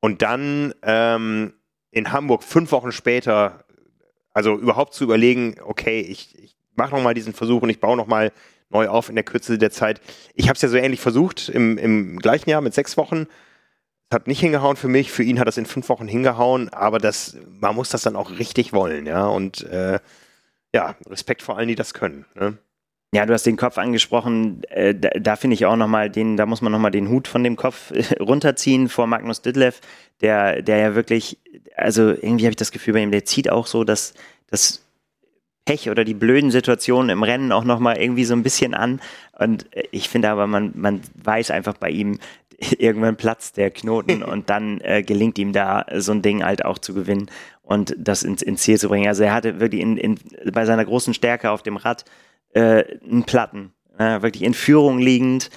Und dann ähm, in Hamburg fünf Wochen später, also überhaupt zu überlegen, okay, ich, ich mache nochmal diesen Versuch und ich baue nochmal neu auf in der Kürze der Zeit. Ich habe es ja so ähnlich versucht im, im gleichen Jahr mit sechs Wochen. Hat nicht hingehauen für mich, für ihn hat das in fünf Wochen hingehauen, aber das, man muss das dann auch richtig wollen, ja. Und äh, ja, Respekt vor allen, die das können. Ne? Ja, du hast den Kopf angesprochen. Äh, da, da finde ich auch nochmal den, da muss man nochmal den Hut von dem Kopf äh, runterziehen vor Magnus Ditlev, der, der ja wirklich, also irgendwie habe ich das Gefühl bei ihm, der zieht auch so das, das Pech oder die blöden Situationen im Rennen auch nochmal irgendwie so ein bisschen an. Und äh, ich finde aber, man, man weiß einfach bei ihm, irgendwann platzt der Knoten und dann äh, gelingt ihm da so ein Ding halt auch zu gewinnen und das ins, ins Ziel zu bringen. Also er hatte wirklich in, in, bei seiner großen Stärke auf dem Rad äh, einen Platten. Äh, wirklich in Führung liegend,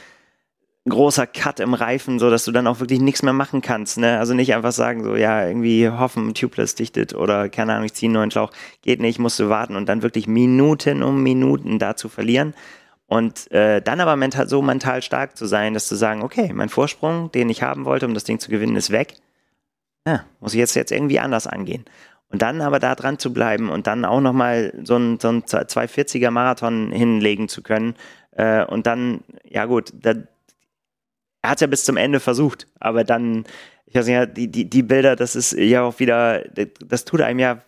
großer Cut im Reifen, so dass du dann auch wirklich nichts mehr machen kannst. Ne? Also nicht einfach sagen, so, ja, irgendwie hoffen, Tubeless dichtet oder keine Ahnung, ich ziehe einen neuen Schlauch. Geht nicht, musst du warten und dann wirklich Minuten um Minuten da zu verlieren. Und äh, dann aber mental, so mental stark zu sein, dass zu sagen, okay, mein Vorsprung, den ich haben wollte, um das Ding zu gewinnen, ist weg. Ja, muss ich jetzt, jetzt irgendwie anders angehen. Und dann aber da dran zu bleiben und dann auch nochmal so ein, so ein 240er Marathon hinlegen zu können. Äh, und dann, ja gut, da, er hat ja bis zum Ende versucht, aber dann, ich weiß nicht, die, die, die Bilder, das ist ja auch wieder, das tut einem ja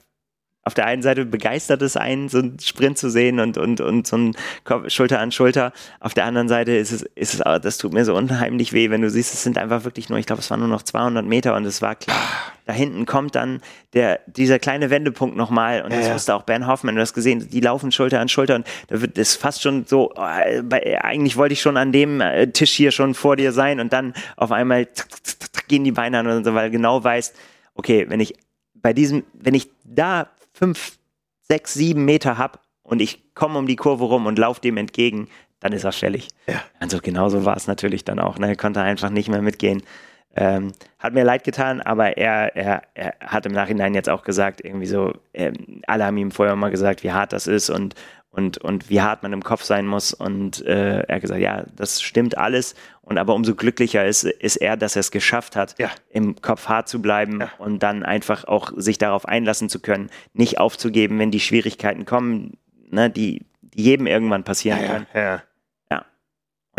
auf der einen Seite begeistert es einen, so einen Sprint zu sehen und, und, und so ein Kopf, Schulter an Schulter. Auf der anderen Seite ist es, ist es, das tut mir so unheimlich weh, wenn du siehst, es sind einfach wirklich nur, ich glaube, es waren nur noch 200 Meter und es war klar, da hinten kommt dann der, dieser kleine Wendepunkt nochmal und das ja, wusste auch Ben Hoffmann, du hast gesehen, die laufen Schulter an Schulter und da wird es fast schon so, oh, bei, eigentlich wollte ich schon an dem äh, Tisch hier schon vor dir sein und dann auf einmal zack, zack, zack, gehen die Beine an und so, weil du genau weißt, okay, wenn ich bei diesem, wenn ich da fünf, sechs, sieben Meter habe und ich komme um die Kurve rum und laufe dem entgegen, dann ist er fällig. Ja. Also genauso war es natürlich dann auch. Ne? Er konnte einfach nicht mehr mitgehen. Ähm, hat mir leid getan, aber er, er, er hat im Nachhinein jetzt auch gesagt, irgendwie so, ähm, alle haben ihm vorher mal gesagt, wie hart das ist und, und, und wie hart man im Kopf sein muss. Und äh, er hat gesagt, ja, das stimmt alles. Und aber umso glücklicher ist, ist er, dass er es geschafft hat, Ja. im Kopf hart zu bleiben Ja. und dann einfach auch sich darauf einlassen zu können, nicht aufzugeben, wenn die Schwierigkeiten kommen, ne, die, die jedem irgendwann passieren können. ja. Und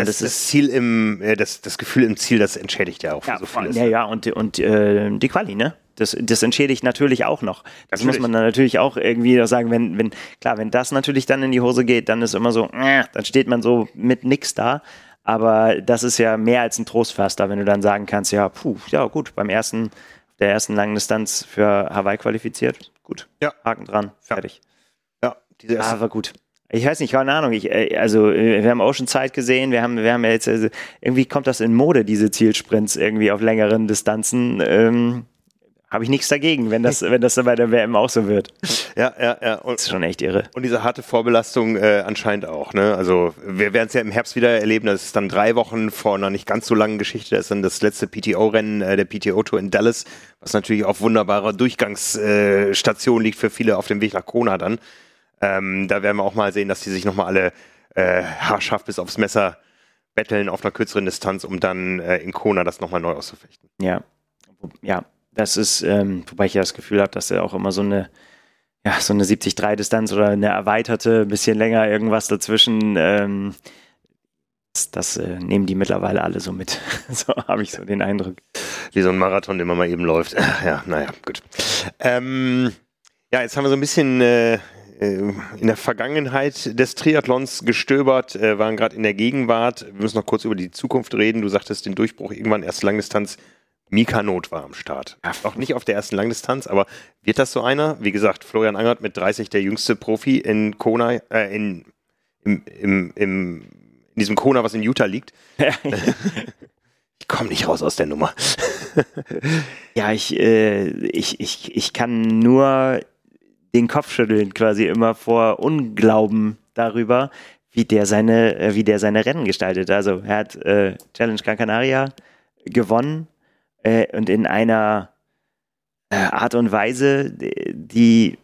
Das, das Ziel im, äh, das, das Gefühl im Ziel, das entschädigt ja auch Ja, so vieles. ja, ja, und, und äh, die Quali, ne? Das, das entschädigt natürlich auch noch. Das Natürlich. muss man dann natürlich auch irgendwie noch sagen, wenn, wenn, klar, wenn das natürlich dann in die Hose geht, dann ist immer so, äh, dann steht man so mit nix da. Aber das ist ja mehr als ein Trostpflaster, wenn du dann sagen kannst, ja, puh, ja gut, beim ersten, der ersten langen Distanz für Hawaii qualifiziert, gut, Ja. Haken dran, fertig. Ja, diese erste Ah, war gut. Ich weiß nicht, keine Ahnung. Ich, äh, also äh, wir haben Oceanside gesehen, wir haben, wir haben ja jetzt also, irgendwie kommt das in Mode, diese Zielsprints irgendwie auf längeren Distanzen. Ähm, Habe ich nichts dagegen, wenn das, wenn das dann bei der WM auch so wird. ja, ja, ja. Das Und, ist schon echt irre. und diese harte Vorbelastung äh, anscheinend auch. Ne? Also wir werden es ja im Herbst wieder erleben. Das ist dann drei Wochen vor einer nicht ganz so langen Geschichte. Das ist dann das letzte PTO-Rennen äh, der PTO-Tour in Dallas, was natürlich auf wunderbarer Durchgangsstation äh, liegt für viele auf dem Weg nach Kona dann. Ähm, da werden wir auch mal sehen, dass die sich nochmal alle äh, haarscharf bis aufs Messer betteln auf einer kürzeren Distanz, um dann äh, in Kona das nochmal neu auszufechten. Ja. Ja, das ist, ähm, wobei ich ja das Gefühl habe, dass er auch immer so eine, ja, so eine 70-3-Distanz oder eine erweiterte, bisschen länger irgendwas dazwischen, ähm, das, das äh, nehmen die mittlerweile alle so mit. so habe ich so den Eindruck. Wie so ein Marathon, den man mal eben läuft. Ja, naja, gut. Ähm, ja, jetzt haben wir so ein bisschen äh, in der Vergangenheit des Triathlons gestöbert, äh, waren gerade in der Gegenwart. Wir müssen noch kurz über die Zukunft reden. Du sagtest den Durchbruch irgendwann erste Langdistanz. Mika Not war am Start. Noch nicht auf der ersten Langdistanz, aber wird das so einer? Wie gesagt, Florian Angert mit 30 der jüngste Profi in Kona, äh, in, im, im, im, in diesem Kona, was in Utah liegt. Ich komme nicht raus aus der Nummer. Ja, ich, äh, ich, ich, ich kann nur den Kopf schütteln quasi immer vor Unglauben darüber, wie der seine, äh, wie der seine Rennen gestaltet. Also er hat äh, Challenge Gran Canaria gewonnen äh, und in einer äh, Art und Weise, die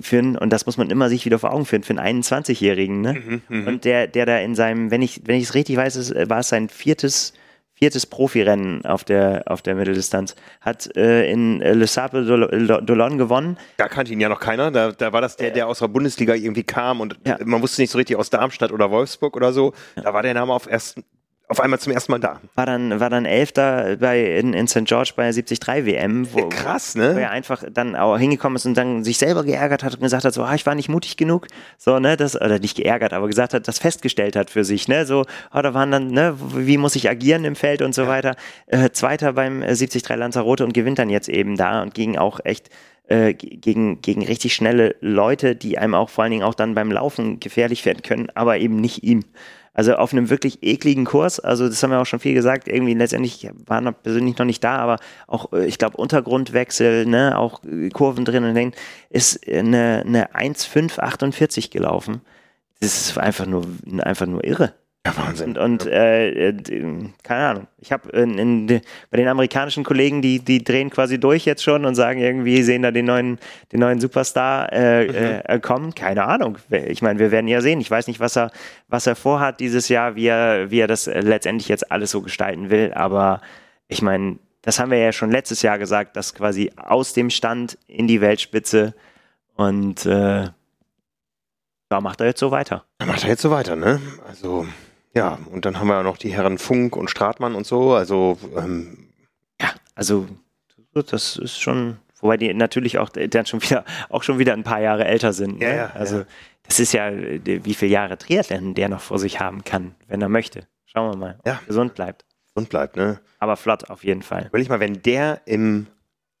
für einen, und das muss man immer sich wieder vor Augen führen, für einen 21-Jährigen, ne? Mhm, Und der, der da in seinem, wenn ich, wenn ich es richtig weiß, war es sein viertes, viertes Profirennen auf der, auf der Mitteldistanz. Hat äh, in äh, Le Sable d'Ol- d'Olonne gewonnen. Da kannte ihn ja noch keiner. Da, da war das der, der aus der Bundesliga irgendwie kam und Ja. man wusste nicht so richtig aus Darmstadt oder Wolfsburg oder so. Da war der Name auf, erst, auf einmal zum ersten Mal da. War dann, war dann Elfter bei, in, in St. George bei der 73 WM, wo, Krass, wo er ne? einfach dann auch hingekommen ist und dann sich selber geärgert hat und gesagt hat, so, ah, ich war nicht mutig genug, so, ne, das, oder nicht geärgert, aber gesagt hat, das festgestellt hat für sich, ne, so, ah, da waren dann, ne, wie muss ich agieren im Feld und so weiter. Äh, Zweiter beim äh, 73 Lanzarote und gewinnt dann jetzt eben da und gegen auch echt äh, ge- gegen, gegen richtig schnelle Leute, die einem auch vor allen Dingen auch dann beim Laufen gefährlich werden können, aber eben nicht ihm. Also auf einem wirklich ekligen Kurs, also das haben wir auch schon viel gesagt, irgendwie letztendlich war noch persönlich noch nicht da, aber auch, äh, ich glaube, Untergrundwechsel, ne, auch äh, Kurven drin und dann ist eine, eine 1,548 gelaufen. Das ist einfach nur, einfach nur irre. Ja, Wahnsinn. Und, und äh, äh, keine Ahnung. Ich habe de- bei den amerikanischen Kollegen, die, die drehen quasi durch jetzt schon und sagen irgendwie, sehen da den neuen, den neuen Superstar äh, äh, äh, kommen. Keine Ahnung. Ich meine, wir werden ja sehen. Ich weiß nicht, was er, was er vorhat dieses Jahr, wie er, wie er das äh, letztendlich jetzt alles so gestalten will. Aber ich meine, das haben wir ja schon letztes Jahr gesagt, dass quasi aus dem Stand in die Weltspitze und äh, da macht er jetzt so weiter. Dann macht er jetzt so weiter, ne? Also, ja, und dann haben wir ja noch die Herren Funk und Stratmann und so. Also, ähm, Ja, also das ist schon, wobei die natürlich auch dann schon wieder auch schon wieder ein paar Jahre älter sind. Ja, ne? ja, also ja. das ist ja, äh, wie viele Jahre Triathlon der noch vor sich haben kann, wenn er möchte. Schauen wir mal, ob Ja. gesund bleibt. und bleibt, ne? Aber flott auf jeden Fall. Überleg mal, wenn der im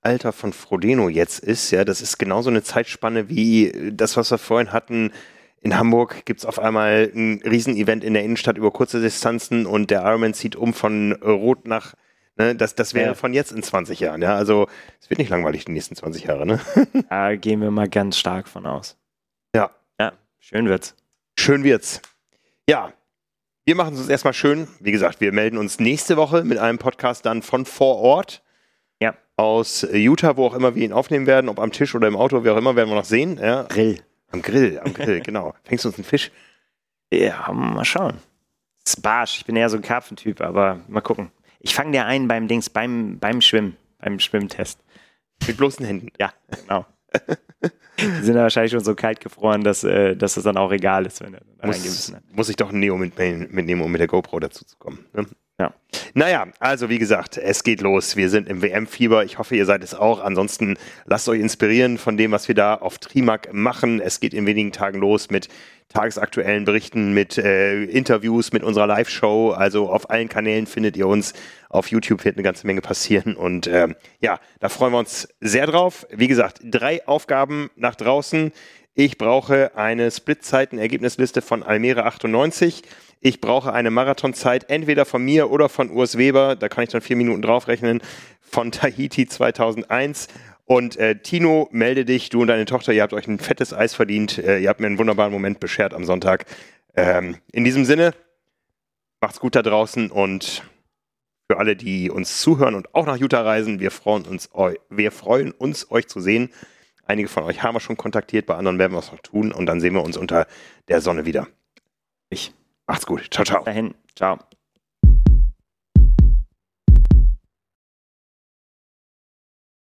Alter von Frodeno jetzt ist, ja, das ist genauso eine Zeitspanne wie das, was wir vorhin hatten. In Hamburg gibt es auf einmal ein Riesenevent in der Innenstadt über kurze Distanzen und der Ironman zieht um von Rot nach, ne, das, das wäre Ja. von jetzt in 20 Jahren, ja. Also es wird nicht langweilig die nächsten 20 Jahre, ne? Da gehen wir mal ganz stark von aus. Ja. Ja, schön wird's. Schön wird's. Ja. Wir machen es uns erstmal schön. Wie gesagt, wir melden uns nächste Woche mit einem Podcast dann von vor Ort. Ja. Aus Utah, wo auch immer wir ihn aufnehmen werden, ob am Tisch oder im Auto, wie auch immer, werden wir noch sehen. Ja. Grill. Am Grill, am Grill, genau. Fängst du uns einen Fisch? Ja, mal schauen. Das ist Barsch. Ich bin eher so ein Karpfentyp, aber mal gucken. Ich fange dir ein beim Dings, beim, beim Schwimmen, beim Schwimmtest. Mit bloßen Händen. Ja, genau. Die sind ja wahrscheinlich schon so kalt gefroren, dass, äh, dass es dann auch egal ist, wenn er reingehen Muss, muss ich doch ein Neo mit, mitnehmen, um mit der GoPro dazu zu kommen. Ne? Ja. Naja, also wie gesagt, es geht los. Wir sind im WM-Fieber. Ich hoffe, ihr seid es auch. Ansonsten lasst euch inspirieren von dem, was wir da auf Trimac machen. Es geht in wenigen Tagen los mit tagesaktuellen Berichten, mit äh, Interviews, mit unserer Live-Show. Also auf allen Kanälen findet ihr uns. Auf YouTube wird eine ganze Menge passieren. Und ähm, ja, da freuen wir uns sehr drauf. Wie gesagt, drei Aufgaben nach draußen. Ich brauche eine Splitzeiten-Ergebnisliste von Almere 98. Ich brauche eine Marathonzeit entweder von mir oder von Urs Weber, da kann ich dann vier Minuten draufrechnen, von Tahiti 2001. Und äh, Tino, melde dich, du und deine Tochter, ihr habt euch ein fettes Eis verdient. Äh, ihr habt mir einen wunderbaren Moment beschert am Sonntag. Ähm, in diesem Sinne, macht's gut da draußen und für alle, die uns zuhören und auch nach Utah reisen, wir freuen uns, wir freuen uns euch zu sehen. Einige von euch haben wir schon kontaktiert, bei anderen werden wir es noch tun und dann sehen wir uns unter der Sonne wieder. Ich. Macht's gut. Ciao, ciao. Dahin. Ciao.